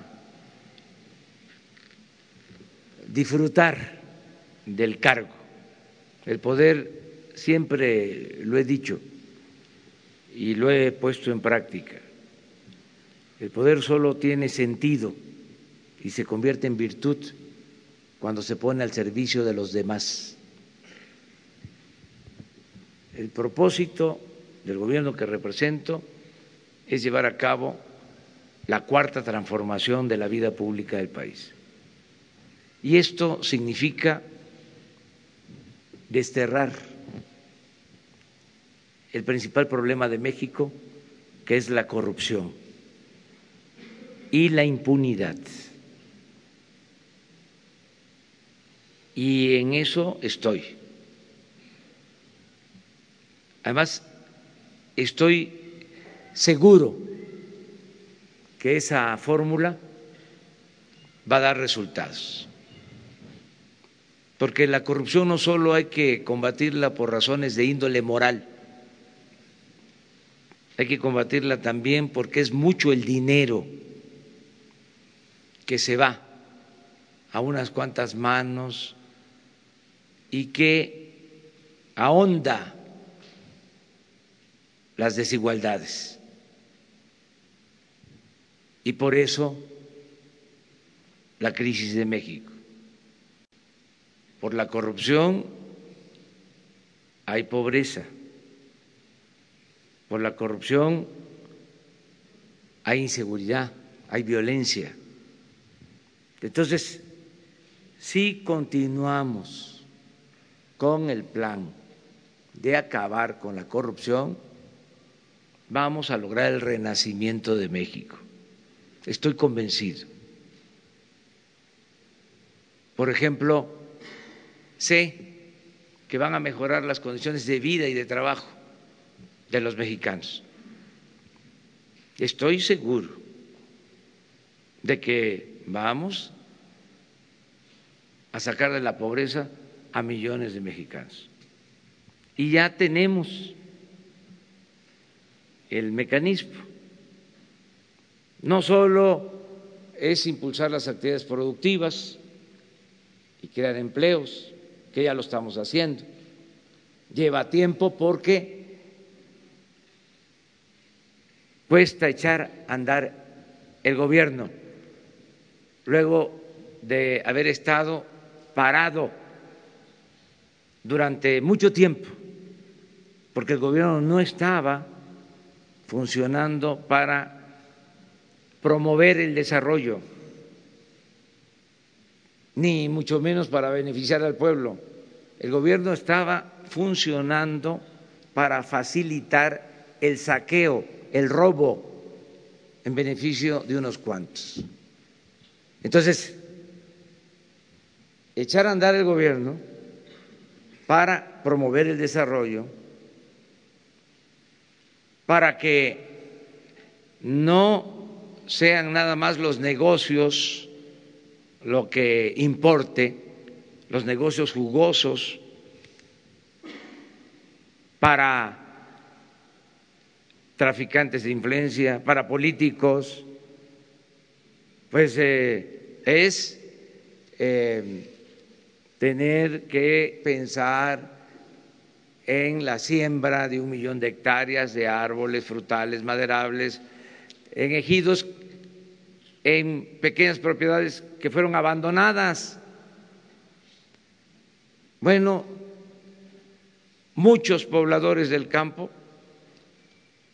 [SPEAKER 1] disfrutar del cargo. El poder siempre lo he dicho y lo he puesto en práctica. El poder solo tiene sentido y se convierte en virtud cuando se pone al servicio de los demás. El propósito del gobierno que represento es llevar a cabo la cuarta transformación de la vida pública del país. Y esto significa desterrar el principal problema de México, que es la corrupción y la impunidad. Y en eso estoy Además, estoy seguro que esa fórmula va a dar resultados. Porque la corrupción no solo hay que combatirla por razones de índole moral, hay que combatirla también porque es mucho el dinero que se va a unas cuantas manos y que ahonda las desigualdades. Y por eso la crisis de México. Por la corrupción hay pobreza. Por la corrupción hay inseguridad, hay violencia. Entonces, si continuamos con el plan de acabar con la corrupción, vamos a lograr el renacimiento de México. Estoy convencido. Por ejemplo, sé que van a mejorar las condiciones de vida y de trabajo de los mexicanos. Estoy seguro de que vamos a sacar de la pobreza a millones de mexicanos. Y ya tenemos el mecanismo. No solo es impulsar las actividades productivas y crear empleos, que ya lo estamos haciendo. Lleva tiempo porque cuesta echar a andar el gobierno luego de haber estado parado durante mucho tiempo, porque el gobierno no estaba funcionando para promover el desarrollo, ni mucho menos para beneficiar al pueblo. El gobierno estaba funcionando para facilitar el saqueo, el robo, en beneficio de unos cuantos. Entonces, echar a andar el gobierno para promover el desarrollo para que no sean nada más los negocios lo que importe, los negocios jugosos, para traficantes de influencia, para políticos, pues eh, es eh, tener que pensar en la siembra de un millón de hectáreas de árboles frutales maderables, en ejidos, en pequeñas propiedades que fueron abandonadas. Bueno, muchos pobladores del campo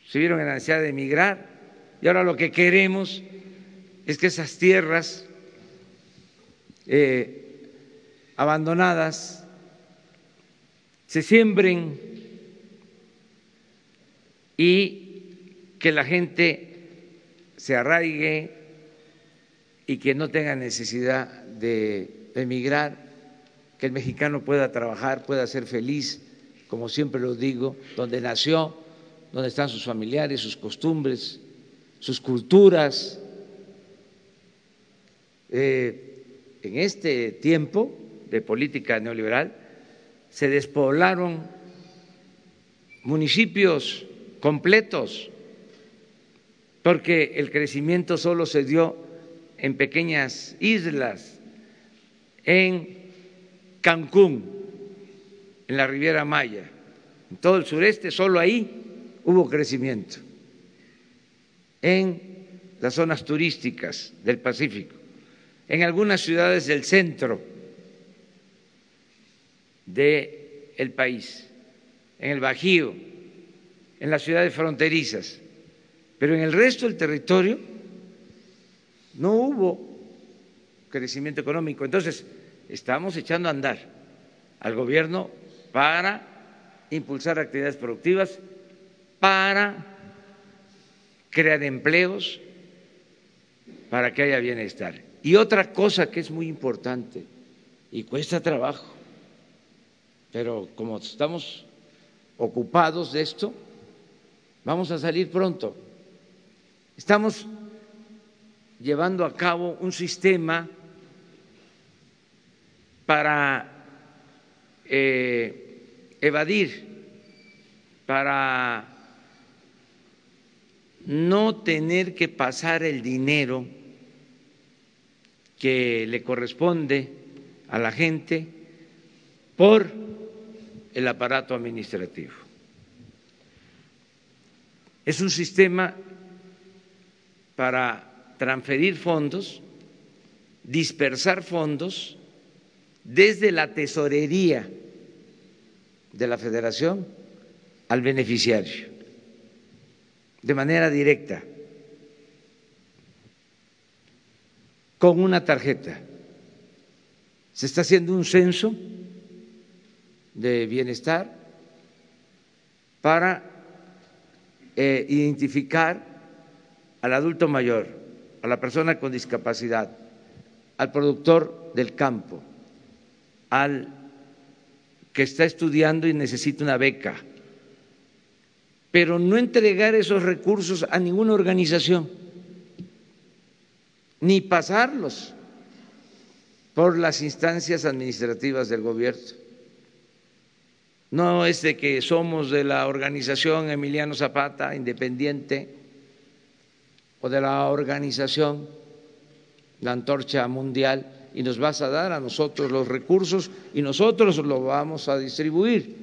[SPEAKER 1] se vieron en la de emigrar y ahora lo que queremos es que esas tierras eh, abandonadas se siembren y que la gente se arraigue y que no tenga necesidad de emigrar, que el mexicano pueda trabajar, pueda ser feliz, como siempre lo digo, donde nació, donde están sus familiares, sus costumbres, sus culturas. Eh, en este tiempo de política neoliberal, se despoblaron municipios completos, porque el crecimiento solo se dio en pequeñas islas, en Cancún, en la Riviera Maya, en todo el sureste, solo ahí hubo crecimiento, en las zonas turísticas del Pacífico, en algunas ciudades del centro del país, en el Bajío, en las ciudades fronterizas, pero en el resto del territorio no hubo crecimiento económico. Entonces, estamos echando a andar al gobierno para impulsar actividades productivas, para crear empleos, para que haya bienestar. Y otra cosa que es muy importante y cuesta trabajo, pero como estamos ocupados de esto, vamos a salir pronto. Estamos llevando a cabo un sistema para eh, evadir, para no tener que pasar el dinero que le corresponde a la gente por el aparato administrativo. Es un sistema para transferir fondos, dispersar fondos desde la tesorería de la federación al beneficiario, de manera directa, con una tarjeta. Se está haciendo un censo de bienestar para eh, identificar al adulto mayor, a la persona con discapacidad, al productor del campo, al que está estudiando y necesita una beca, pero no entregar esos recursos a ninguna organización, ni pasarlos por las instancias administrativas del gobierno. No es de que somos de la organización Emiliano Zapata Independiente de la organización La Antorcha Mundial y nos vas a dar a nosotros los recursos y nosotros los vamos a distribuir.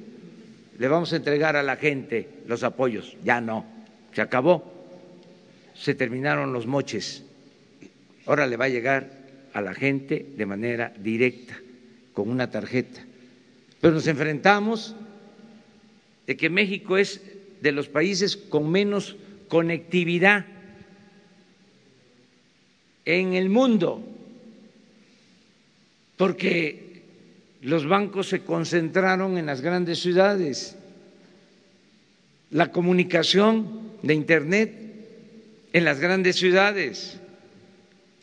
[SPEAKER 1] Le vamos a entregar a la gente los apoyos. Ya no, se acabó. Se terminaron los moches. Ahora le va a llegar a la gente de manera directa, con una tarjeta pero nos enfrentamos de que México es de los países con menos conectividad en el mundo, porque los bancos se concentraron en las grandes ciudades, la comunicación de Internet en las grandes ciudades,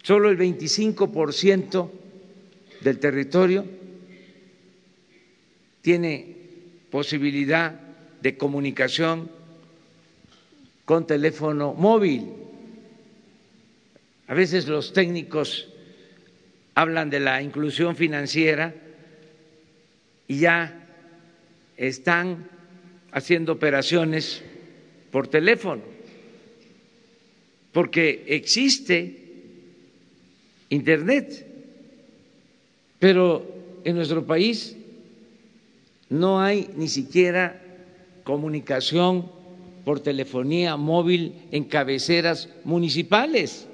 [SPEAKER 1] solo el 25% del territorio tiene posibilidad de comunicación con teléfono móvil. A veces los técnicos hablan de la inclusión financiera y ya están haciendo operaciones por teléfono, porque existe Internet, pero en nuestro país no hay ni siquiera comunicación por telefonía móvil en cabeceras municipales.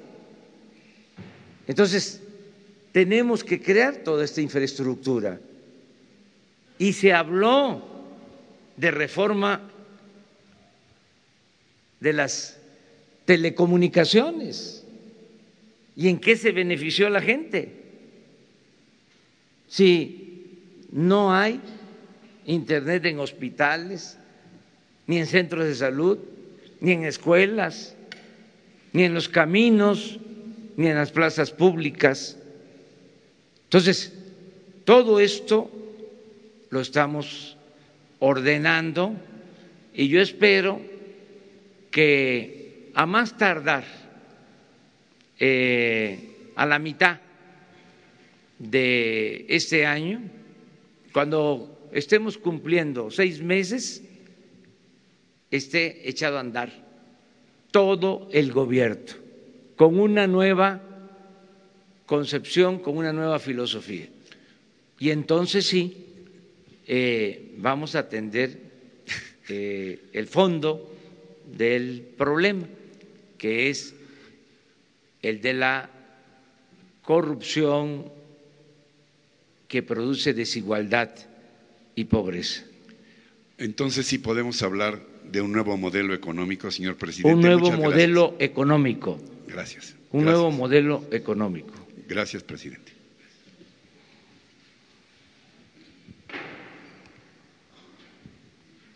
[SPEAKER 1] Entonces, tenemos que crear toda esta infraestructura. Y se habló de reforma de las telecomunicaciones. ¿Y en qué se benefició la gente? Si no hay internet en hospitales, ni en centros de salud, ni en escuelas, ni en los caminos, ni en las plazas públicas. Entonces, todo esto lo estamos ordenando y yo espero que a más tardar eh, a la mitad de este año, cuando estemos cumpliendo seis meses, esté echado a andar todo el gobierno con una nueva concepción, con una nueva filosofía. Y entonces sí, eh, vamos a atender (laughs) eh, el fondo del problema, que es el de la corrupción que produce desigualdad y pobreza.
[SPEAKER 12] Entonces sí podemos hablar de un nuevo modelo económico, señor presidente.
[SPEAKER 1] Un nuevo modelo económico.
[SPEAKER 12] Gracias.
[SPEAKER 1] Un nuevo modelo económico.
[SPEAKER 12] Gracias, presidente.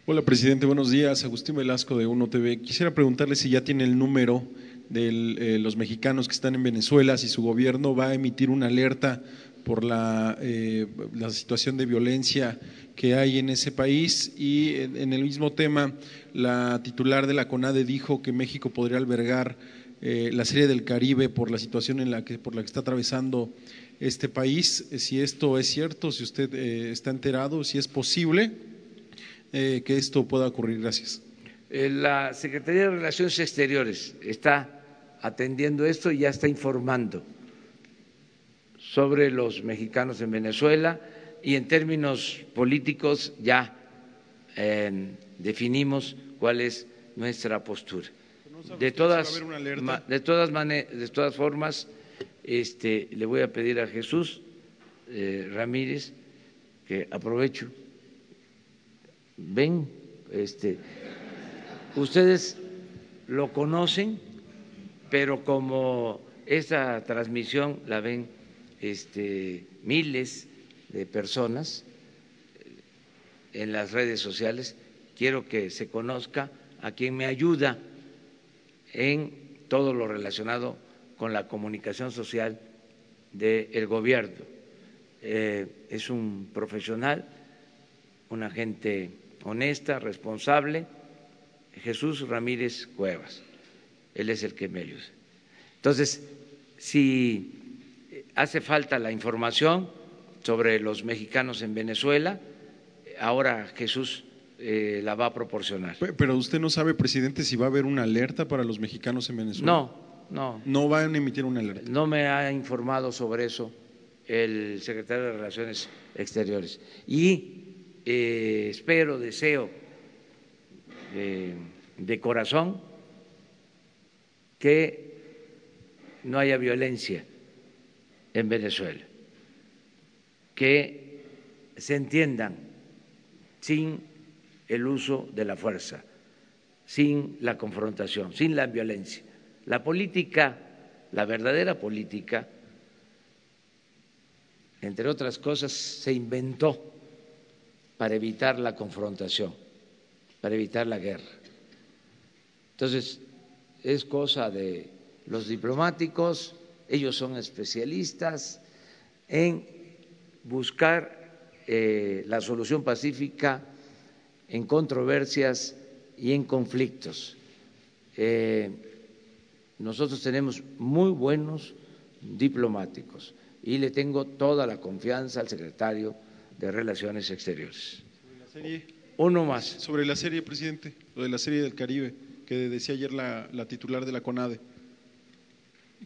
[SPEAKER 13] Hola, presidente. Buenos días. Agustín Velasco de Uno TV. Quisiera preguntarle si ya tiene el número de eh, los mexicanos que están en Venezuela, si su gobierno va a emitir una alerta por la, eh, la situación de violencia que hay en ese país y en, en, el mismo tema la titular de la CONADE dijo que México podría albergar eh, la Serie del Caribe por la situación en la que, por la que está atravesando este país. Si esto es cierto, si usted eh, está enterado, si es posible eh, que esto pueda ocurrir. Gracias.
[SPEAKER 1] La Secretaría de Relaciones Exteriores está atendiendo esto y ya está informando sobre los mexicanos en Venezuela y en términos políticos ya definimos cuál es nuestra postura. De todas, de todas, de todas formas, este, le voy a pedir a Jesús eh, Ramírez que aprovecho. Ven, este, ustedes lo conocen, pero como esta transmisión la ven este, miles de personas en las redes sociales, quiero que se conozca a quien me ayuda en todo lo relacionado con la comunicación social del gobierno. Eh, es un profesional, una gente honesta, responsable, Jesús Ramírez Cuevas. Él es el que me ayuda. Entonces, si hace falta la información sobre los mexicanos en Venezuela, ahora Jesús eh, la va a proporcionar.
[SPEAKER 13] Pero usted no sabe, presidente, si va a haber una alerta para los mexicanos en Venezuela.
[SPEAKER 1] No, no.
[SPEAKER 13] No van a emitir una alerta.
[SPEAKER 1] No me ha informado sobre eso el secretario de Relaciones Exteriores. Y eh, espero, deseo eh, de corazón que no haya violencia en Venezuela, que se entiendan sin el uso de la fuerza, sin la confrontación, sin la violencia. La política, la verdadera política, entre otras cosas, se inventó para evitar la confrontación, para evitar la guerra. Entonces, es cosa de los diplomáticos, ellos son especialistas en buscar eh, la solución pacífica en controversias y en conflictos. Eh, nosotros tenemos muy buenos diplomáticos y le tengo toda la confianza al secretario de Relaciones Exteriores. Uno más.
[SPEAKER 13] Sobre la serie, presidente, lo de la serie del Caribe, que decía ayer la, la titular de la CONADE,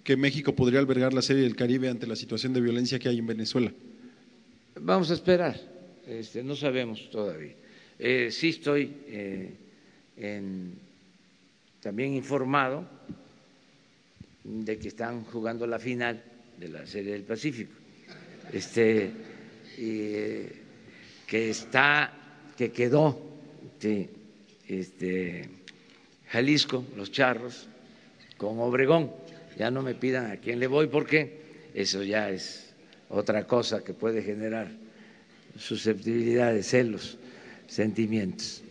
[SPEAKER 13] que México podría albergar la serie del Caribe ante la situación de violencia que hay en Venezuela.
[SPEAKER 1] Vamos a esperar, este, no sabemos todavía. Eh, sí estoy eh, también informado de que están jugando la final de la Serie del Pacífico, este, eh, que está, que quedó este, Jalisco, los Charros, con Obregón. Ya no me pidan a quién le voy porque eso ya es otra cosa que puede generar susceptibilidades, celos sentimientos.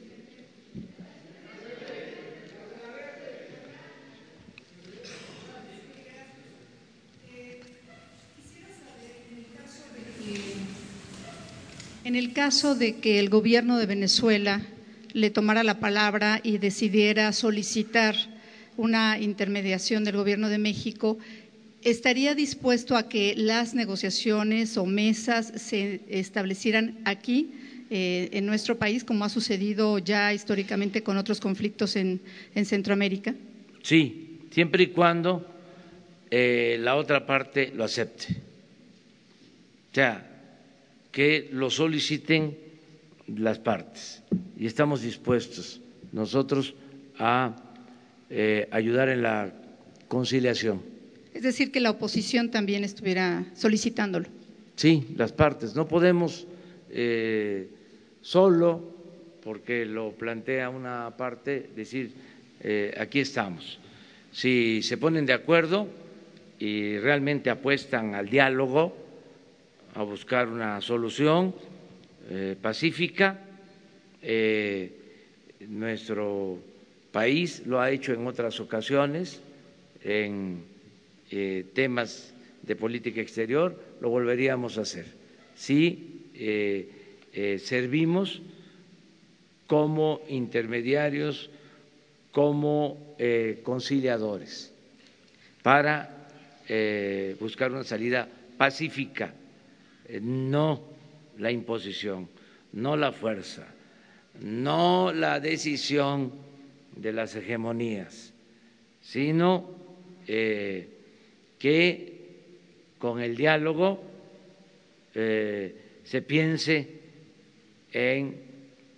[SPEAKER 14] En el caso de que el gobierno de Venezuela le tomara la palabra y decidiera solicitar una intermediación del gobierno de México, ¿estaría dispuesto a que las negociaciones o mesas se establecieran aquí eh, en nuestro país, como ha sucedido ya históricamente con otros conflictos en, Centroamérica?
[SPEAKER 1] Sí, siempre y cuando eh, la otra parte lo acepte. O sea, que lo soliciten las partes y estamos dispuestos nosotros a eh, ayudar en la conciliación.
[SPEAKER 14] Es decir, que la oposición también estuviera solicitándolo.
[SPEAKER 1] Sí, las partes. No podemos solo porque lo plantea una parte, decir, eh, aquí estamos. Si se ponen de acuerdo y realmente apuestan al diálogo, a buscar una solución eh, pacífica, eh, nuestro país lo ha hecho en otras ocasiones en temas de política exterior, lo volveríamos a hacer. Sí, eh, eh, servimos como intermediarios, como eh, conciliadores, para buscar una salida pacífica, no la imposición, no la fuerza, no la decisión de las hegemonías, sino que con el diálogo se piense en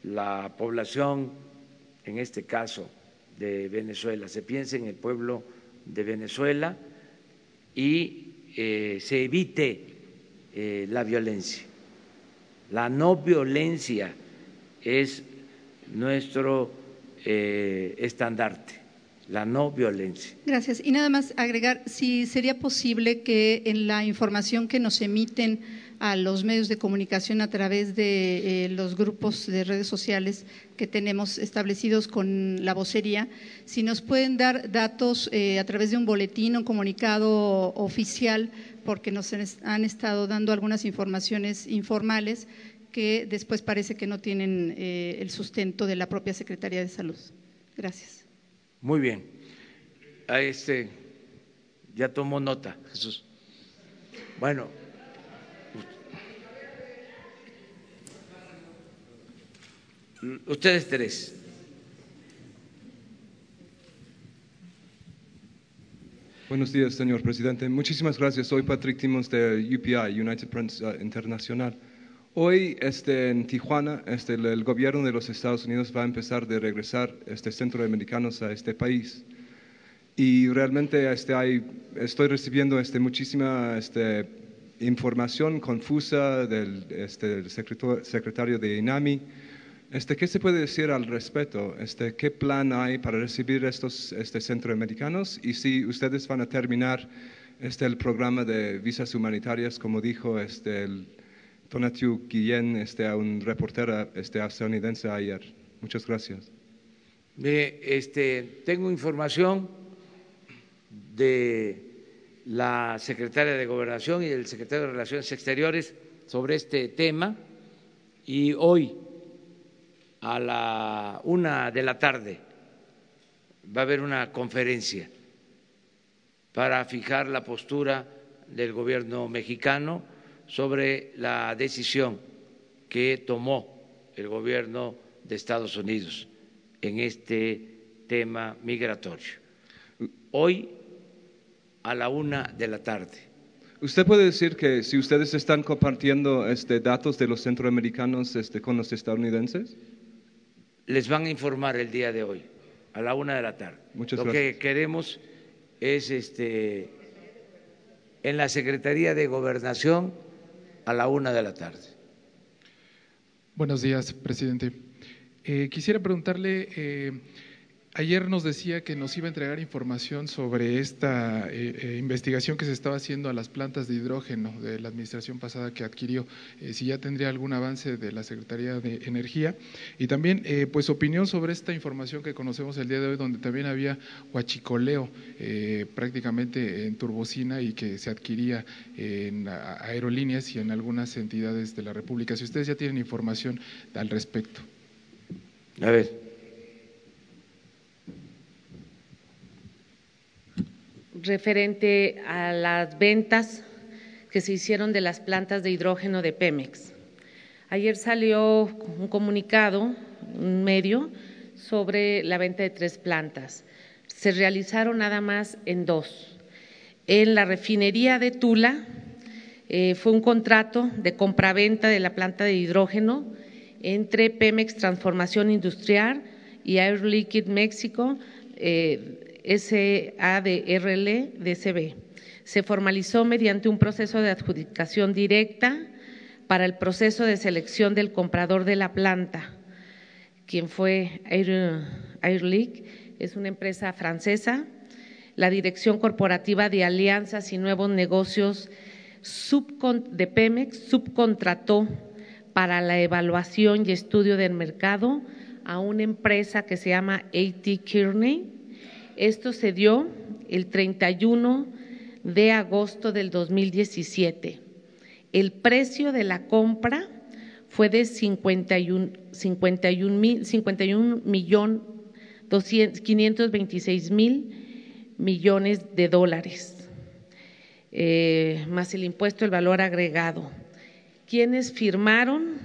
[SPEAKER 1] la población, en este caso de Venezuela, se piense en el pueblo de Venezuela y eh, se evite eh, la violencia. La no violencia es nuestro estandarte la no violencia.
[SPEAKER 14] Gracias. Y nada más agregar, si sería posible que en la información que nos emiten a los medios de comunicación a través de eh, los grupos de redes sociales que tenemos establecidos con la vocería, si nos pueden dar datos eh, a través de un boletín, un comunicado oficial, porque nos han estado dando algunas informaciones informales que después parece que no tienen eh, el sustento de la propia Secretaría de Salud. Gracias.
[SPEAKER 1] Muy bien. Este ya tomó nota, Jesús. Bueno. Ustedes tres.
[SPEAKER 15] Buenos días, señor presidente. Muchísimas gracias. Soy Patrick Timos de UPI, United Press uh, Internacional. Hoy este, en Tijuana este, el gobierno de los Estados Unidos va a empezar de regresar este, centroamericanos a este país. Y realmente este, hay, estoy recibiendo este, muchísima este, información confusa del, este, secretario de INAMI. Este, ¿Qué se puede decir al respecto? Este, ¿Qué plan hay para recibir estos este, centroamericanos? Y si ustedes van a terminar este, el programa de visas humanitarias, como dijo este, el Tonatiu Guillén, este, a un reportero este, estadounidense ayer. Muchas gracias.
[SPEAKER 1] este, tengo información de la secretaria de Gobernación y del secretario de Relaciones Exteriores sobre este tema y hoy a la una de la tarde va a haber una conferencia para fijar la postura del gobierno mexicano sobre la decisión que tomó el gobierno de Estados Unidos en este tema migratorio. Hoy a la una de la tarde.
[SPEAKER 15] ¿Usted puede decir que si ustedes están compartiendo este, datos de los centroamericanos este, con los estadounidenses?
[SPEAKER 1] Les van a informar el día de hoy, a la una de la tarde.
[SPEAKER 15] Muchas
[SPEAKER 1] Lo que queremos es, este, en la Secretaría de Gobernación, a la una de la tarde.
[SPEAKER 16] Buenos días, presidente. Eh, quisiera preguntarle, eh, Ayer nos decía que nos iba a entregar información sobre esta eh, eh, investigación que se estaba haciendo a las plantas de hidrógeno de la administración pasada que adquirió, eh, si ya tendría algún avance de la Secretaría de Energía y también pues opinión sobre esta información que conocemos el día de hoy donde también había huachicoleo prácticamente en turbocina y que se adquiría en aerolíneas y en algunas entidades de la República. Si ustedes ya tienen información al respecto.
[SPEAKER 1] A ver.
[SPEAKER 4] Referente a las ventas que se hicieron de las plantas de hidrógeno de Pemex. Ayer salió un comunicado, un medio, sobre la venta de tres plantas. Se realizaron nada más en dos. En la refinería de Tula eh, fue un contrato de compraventa de la planta de hidrógeno entre Pemex Transformación Industrial y Air Liquide México. Eh, SADRL DCB. Se formalizó mediante un proceso de adjudicación directa para el proceso de selección del comprador de la planta, quien fue Air, es una empresa francesa. La Dirección Corporativa de Alianzas y Nuevos Negocios de Pemex subcontrató para la evaluación y estudio del mercado a una empresa que se llama AT Kearney esto se dio el 31 de agosto del 2017. El precio de la compra fue de 51, 51, mil, 51 millón 526 mil millones de dólares, eh, más el impuesto, el valor agregado. ¿Quiénes firmaron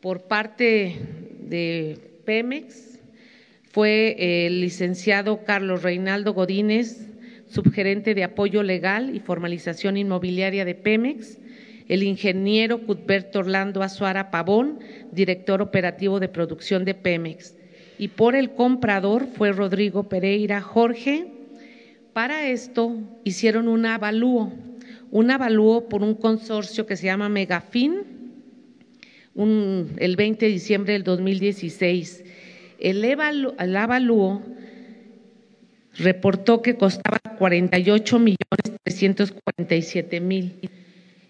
[SPEAKER 4] por parte de Pemex? Fue el licenciado Carlos Reinaldo Godínez, subgerente de apoyo legal y formalización inmobiliaria de Pemex, el ingeniero Cuthberto Orlando Azuara Pavón, director operativo de producción de Pemex. Y por el comprador fue Rodrigo Pereira Jorge. Para esto hicieron un avalúo, un avalúo por un consorcio que se llama Megafin, el 20 de diciembre del 2016. El, el avalúo reportó que costaba 48 millones 347 mil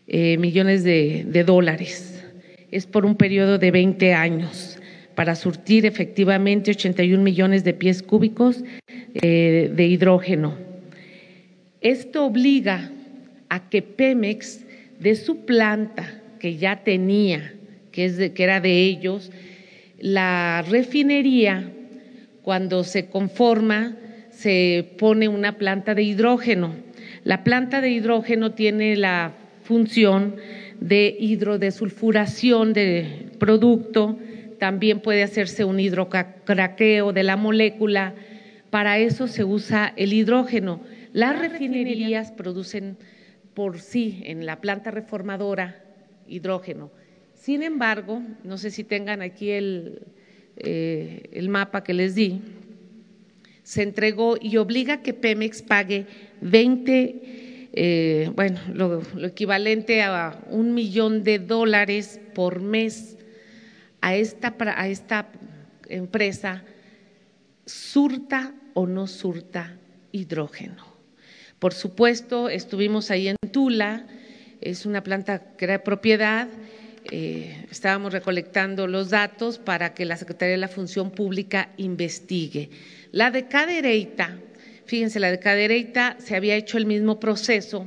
[SPEAKER 4] eh, millones de, dólares. Es por un periodo de 20 años para surtir efectivamente 81 millones de pies cúbicos eh, de hidrógeno. Esto obliga a que Pemex de su planta que ya tenía, que, es que era de ellos, la refinería, cuando se conforma, se pone una planta de hidrógeno. La planta de hidrógeno tiene la función de hidrodesulfuración de producto, también puede hacerse un hidrocraqueo de la molécula, para eso se usa el hidrógeno. Las refinerías producen por sí en la planta reformadora hidrógeno. Sin embargo, no sé si tengan aquí el, eh, el mapa que les di, se entregó y obliga que Pemex pague 20 eh, bueno, lo, equivalente a un millón de dólares por mes a esta, a esta empresa, surta o no surta hidrógeno. Por supuesto, estuvimos ahí en Tula, es una planta que era propiedad, eh, estábamos recolectando los datos para que la Secretaría de la Función Pública investigue. La de Cadereyta, Fíjense, la de Cadereyta se había hecho el mismo proceso,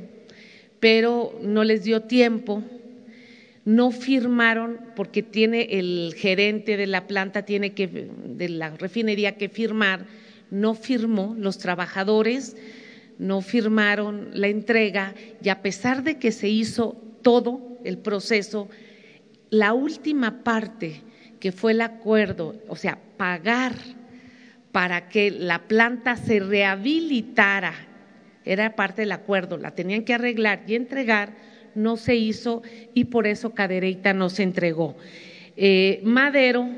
[SPEAKER 4] pero no les dio tiempo, no firmaron porque tiene el gerente de la planta tiene que de la refinería que firmar, no firmó, los trabajadores no firmaron la entrega y a pesar de que se hizo todo el proceso, la última parte que fue el acuerdo, o sea, pagar para que la planta se rehabilitara, era parte del acuerdo, la tenían que arreglar y entregar, no se hizo y por eso Cadereyta no se entregó. Eh, Madero,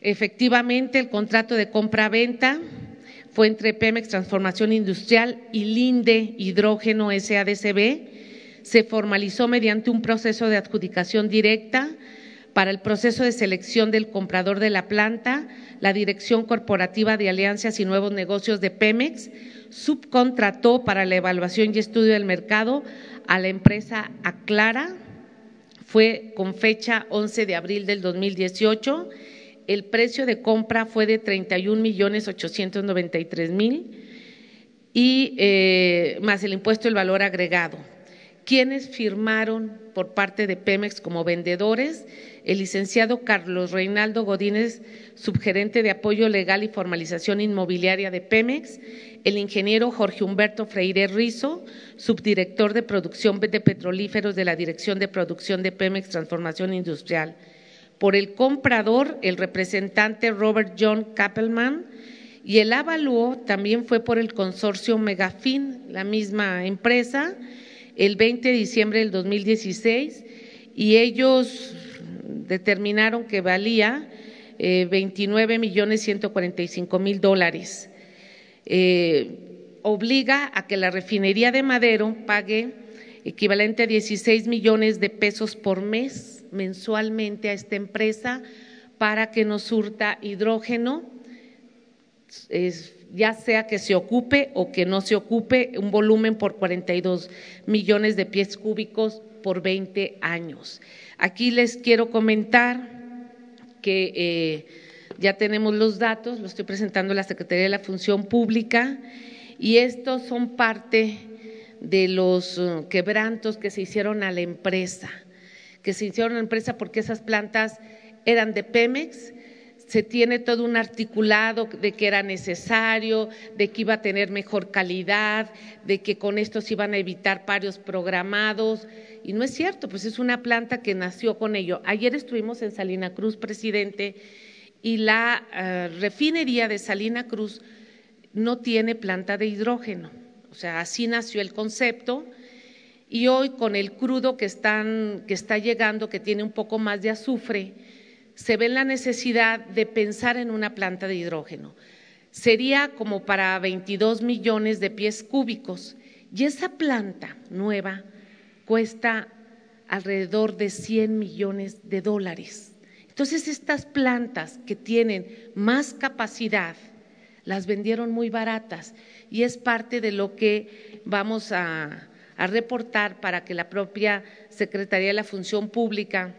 [SPEAKER 4] efectivamente, el contrato de compra-venta fue entre Pemex Transformación Industrial y Linde Hidrógeno SADCB. Se formalizó mediante un proceso de adjudicación directa para el proceso de selección del comprador de la planta, la Dirección Corporativa de Alianzas y Nuevos Negocios de Pemex subcontrató para la evaluación y estudio del mercado a la empresa Aclara. Fue con fecha 11 de abril del 2018. El precio de compra fue de 31 millones 893 mil y eh, más el impuesto del valor agregado. ¿Quiénes firmaron por parte de Pemex como vendedores? el licenciado Carlos Reinaldo Godínez, subgerente de apoyo legal y formalización inmobiliaria de Pemex, el ingeniero Jorge Humberto Freire Rizo, subdirector de producción de petrolíferos de la Dirección de Producción de Pemex Transformación Industrial. Por el comprador, el representante Robert John Kappelman, y el avalúo también fue por el consorcio Megafin, la misma empresa, el 20 de diciembre del 2016, y ellos determinaron que valía 29 eh, millones 145 mil dólares. Eh, obliga a que la refinería de Madero pague equivalente a 16 millones de pesos por mes mensualmente a esta empresa para que nos surta hidrógeno, ya sea que se ocupe o que no se ocupe, un volumen por 42 millones de pies cúbicos por 20 años. Aquí les quiero comentar que eh, ya tenemos los datos, lo estoy presentando a la Secretaría de la Función Pública y estos son parte de los uh, quebrantos que se hicieron a la empresa, que se hicieron a la empresa porque esas plantas eran de Pemex, se tiene todo un articulado de que era necesario, de que iba a tener mejor calidad, de que con esto se iban a evitar parios programados. Y no es cierto, pues es una planta que nació con ello. Ayer estuvimos en Salina Cruz, presidente, y la eh, refinería de Salina Cruz no tiene planta de hidrógeno. O sea, así nació el concepto. Y hoy con el crudo que, están, que está llegando, que tiene un poco más de azufre, se ve la necesidad de pensar en una planta de hidrógeno. Sería como para 22 millones de pies cúbicos y esa planta nueva cuesta alrededor de 100 millones de dólares. Entonces, estas plantas que tienen más capacidad las vendieron muy baratas y es parte de lo que vamos a, a reportar para que la propia Secretaría de la Función Pública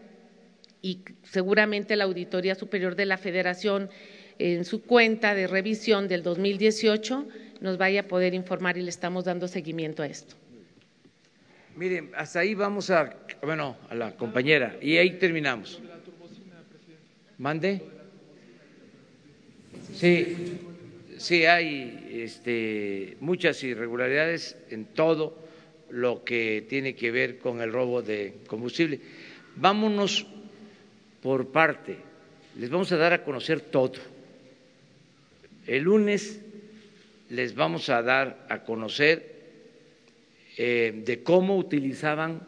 [SPEAKER 4] y seguramente la Auditoría Superior de la Federación en su cuenta de revisión del 2018 nos vaya a poder informar y le estamos dando seguimiento a esto.
[SPEAKER 1] Miren, hasta ahí vamos a, bueno, a la compañera y ahí terminamos. ¿Mande? Sí, sí hay este, muchas irregularidades en todo lo que tiene que ver con el robo de combustible. Vámonos por parte. Les vamos a dar a conocer todo. El lunes les vamos a dar a conocer eh, de cómo utilizaban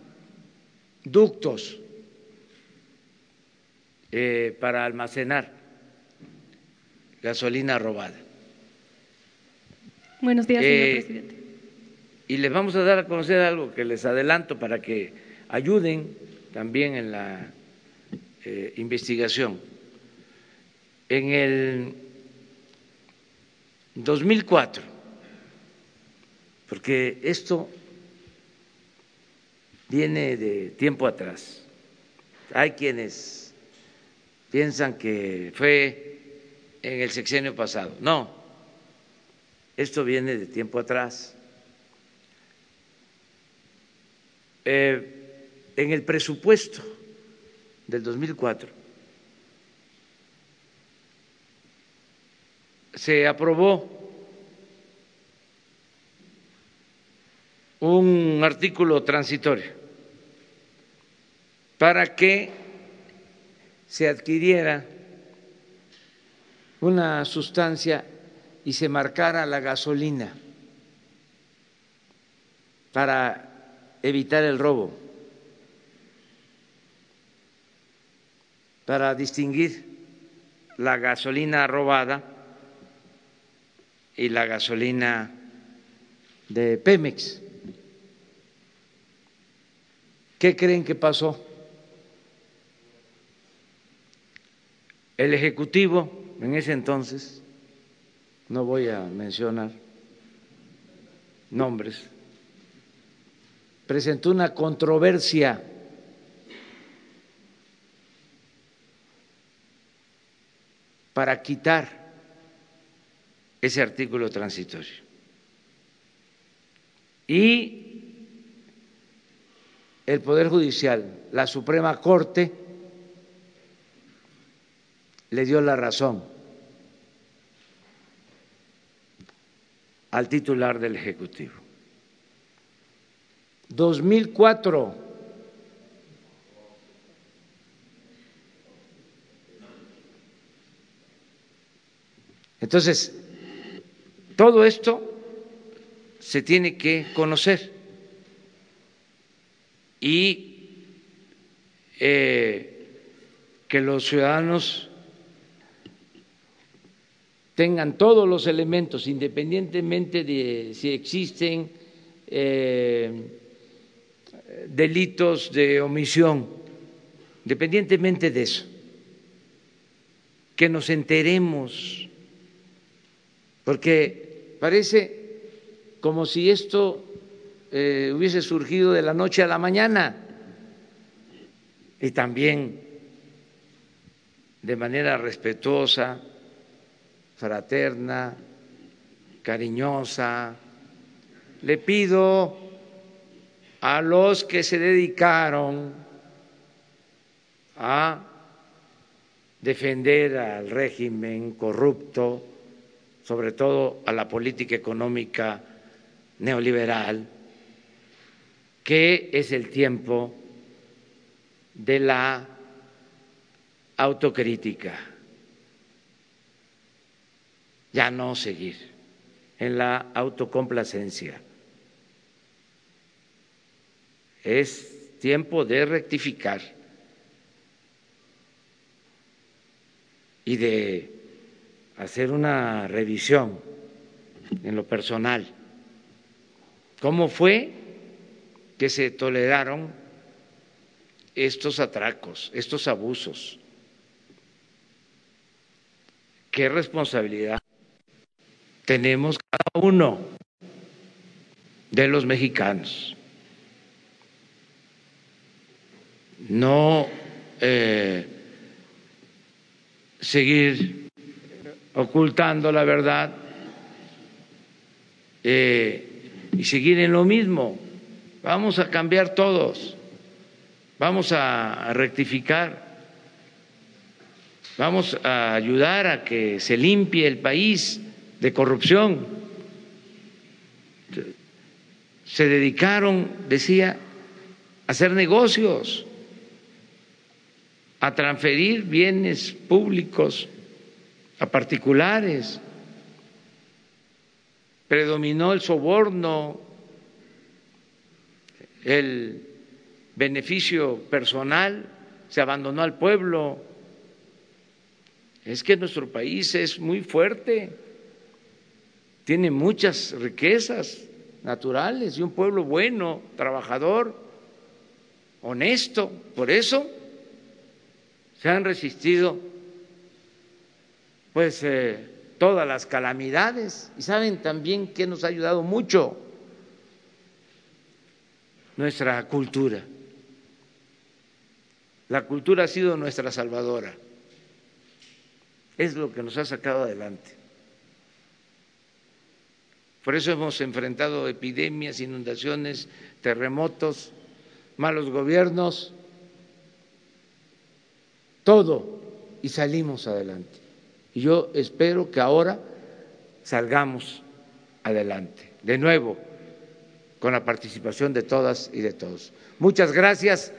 [SPEAKER 1] ductos eh, para almacenar gasolina robada.
[SPEAKER 10] Buenos días, señor
[SPEAKER 1] Eh,
[SPEAKER 10] presidente.
[SPEAKER 1] Y les vamos a dar a conocer algo que les adelanto para que ayuden también en la eh, investigación. En el 2004, porque esto viene de tiempo atrás. Hay quienes piensan que fue en el sexenio pasado. No, esto viene de tiempo atrás. Eh, en el presupuesto del 2004 se aprobó un artículo transitorio para que se adquiriera una sustancia y se marcara la gasolina para evitar el robo, para distinguir la gasolina robada y la gasolina de Pemex. ¿Qué creen que pasó? El Ejecutivo en ese entonces, no voy a mencionar nombres, presentó una controversia para quitar ese artículo transitorio. Y el Poder Judicial, la Suprema Corte, le dio la razón al titular del Ejecutivo. 2004. Entonces, todo esto se tiene que conocer. Y eh, que los ciudadanos tengan todos los elementos, independientemente de si existen eh, delitos de omisión, independientemente de eso, que nos enteremos, porque parece como si esto eh, hubiese surgido de la noche a la mañana y también de manera respetuosa, fraterna, cariñosa. Le pido a los que se dedicaron a defender al régimen corrupto, sobre todo a la política económica neoliberal, que es el tiempo de la autocrítica, ya no seguir en la autocomplacencia. Es tiempo de rectificar y de hacer una revisión en lo personal. ¿Cómo fue que se toleraron estos atracos, estos abusos? ¿Qué responsabilidad tenemos cada uno de los mexicanos? No eh, seguir ocultando la verdad eh, y seguir en lo mismo. Vamos a cambiar todos, vamos a rectificar, vamos a ayudar a que se limpie el país de corrupción. Se dedicaron, decía, a hacer negocios, a transferir bienes públicos a particulares. Predominó el soborno, el beneficio personal, se abandonó al pueblo. Es que nuestro país es muy fuerte, tiene muchas riquezas naturales y un pueblo bueno, trabajador, honesto. Por eso se han resistido pues eh, todas las calamidades y saben también que nos ha ayudado mucho nuestra cultura. La cultura ha sido nuestra salvadora. Es lo que nos ha sacado adelante. Por eso hemos enfrentado epidemias, inundaciones, terremotos, malos gobiernos, todo, y salimos adelante. Y yo espero que ahora salgamos adelante, de nuevo, con la participación de todas y de todos. Muchas gracias.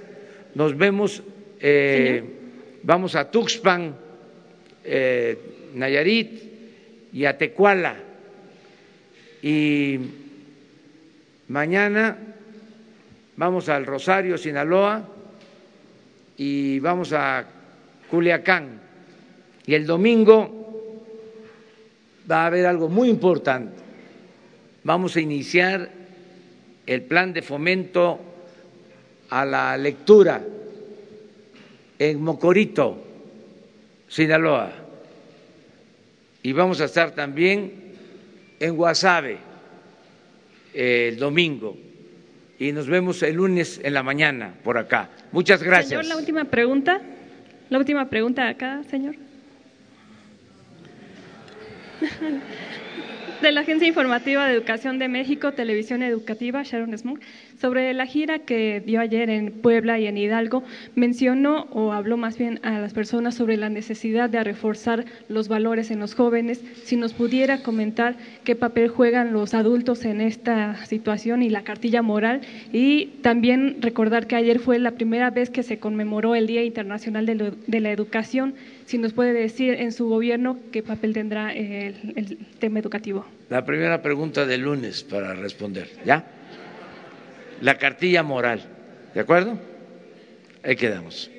[SPEAKER 1] Nos vemos. Eh, vamos a Tuxpan, eh, Nayarit y a Tecuala. Y mañana vamos al Rosario, Sinaloa, y vamos a Culiacán. Y el domingo va a haber algo muy importante. Vamos a iniciar el plan de fomento a la lectura en Mocorito, Sinaloa. Y vamos a estar también en Guasave el domingo. Y nos vemos el lunes en la mañana por acá. Muchas gracias.
[SPEAKER 17] Señor, la última pregunta. La última pregunta acá, señor. De la Agencia Informativa de Educación de México, Televisión Educativa, Sharon Smoke, sobre la gira que dio ayer en Puebla y en Hidalgo, mencionó o habló más bien a las personas sobre la necesidad de reforzar los valores en los jóvenes. Si nos pudiera comentar qué papel juegan los adultos en esta situación y la cartilla moral. Y también recordar que ayer fue la primera vez que se conmemoró el Día Internacional de, la Educación si nos puede decir en su gobierno qué papel tendrá el, el, tema educativo.
[SPEAKER 1] La primera pregunta del lunes para responder, ¿ya? La cartilla moral, ¿de acuerdo? Ahí quedamos.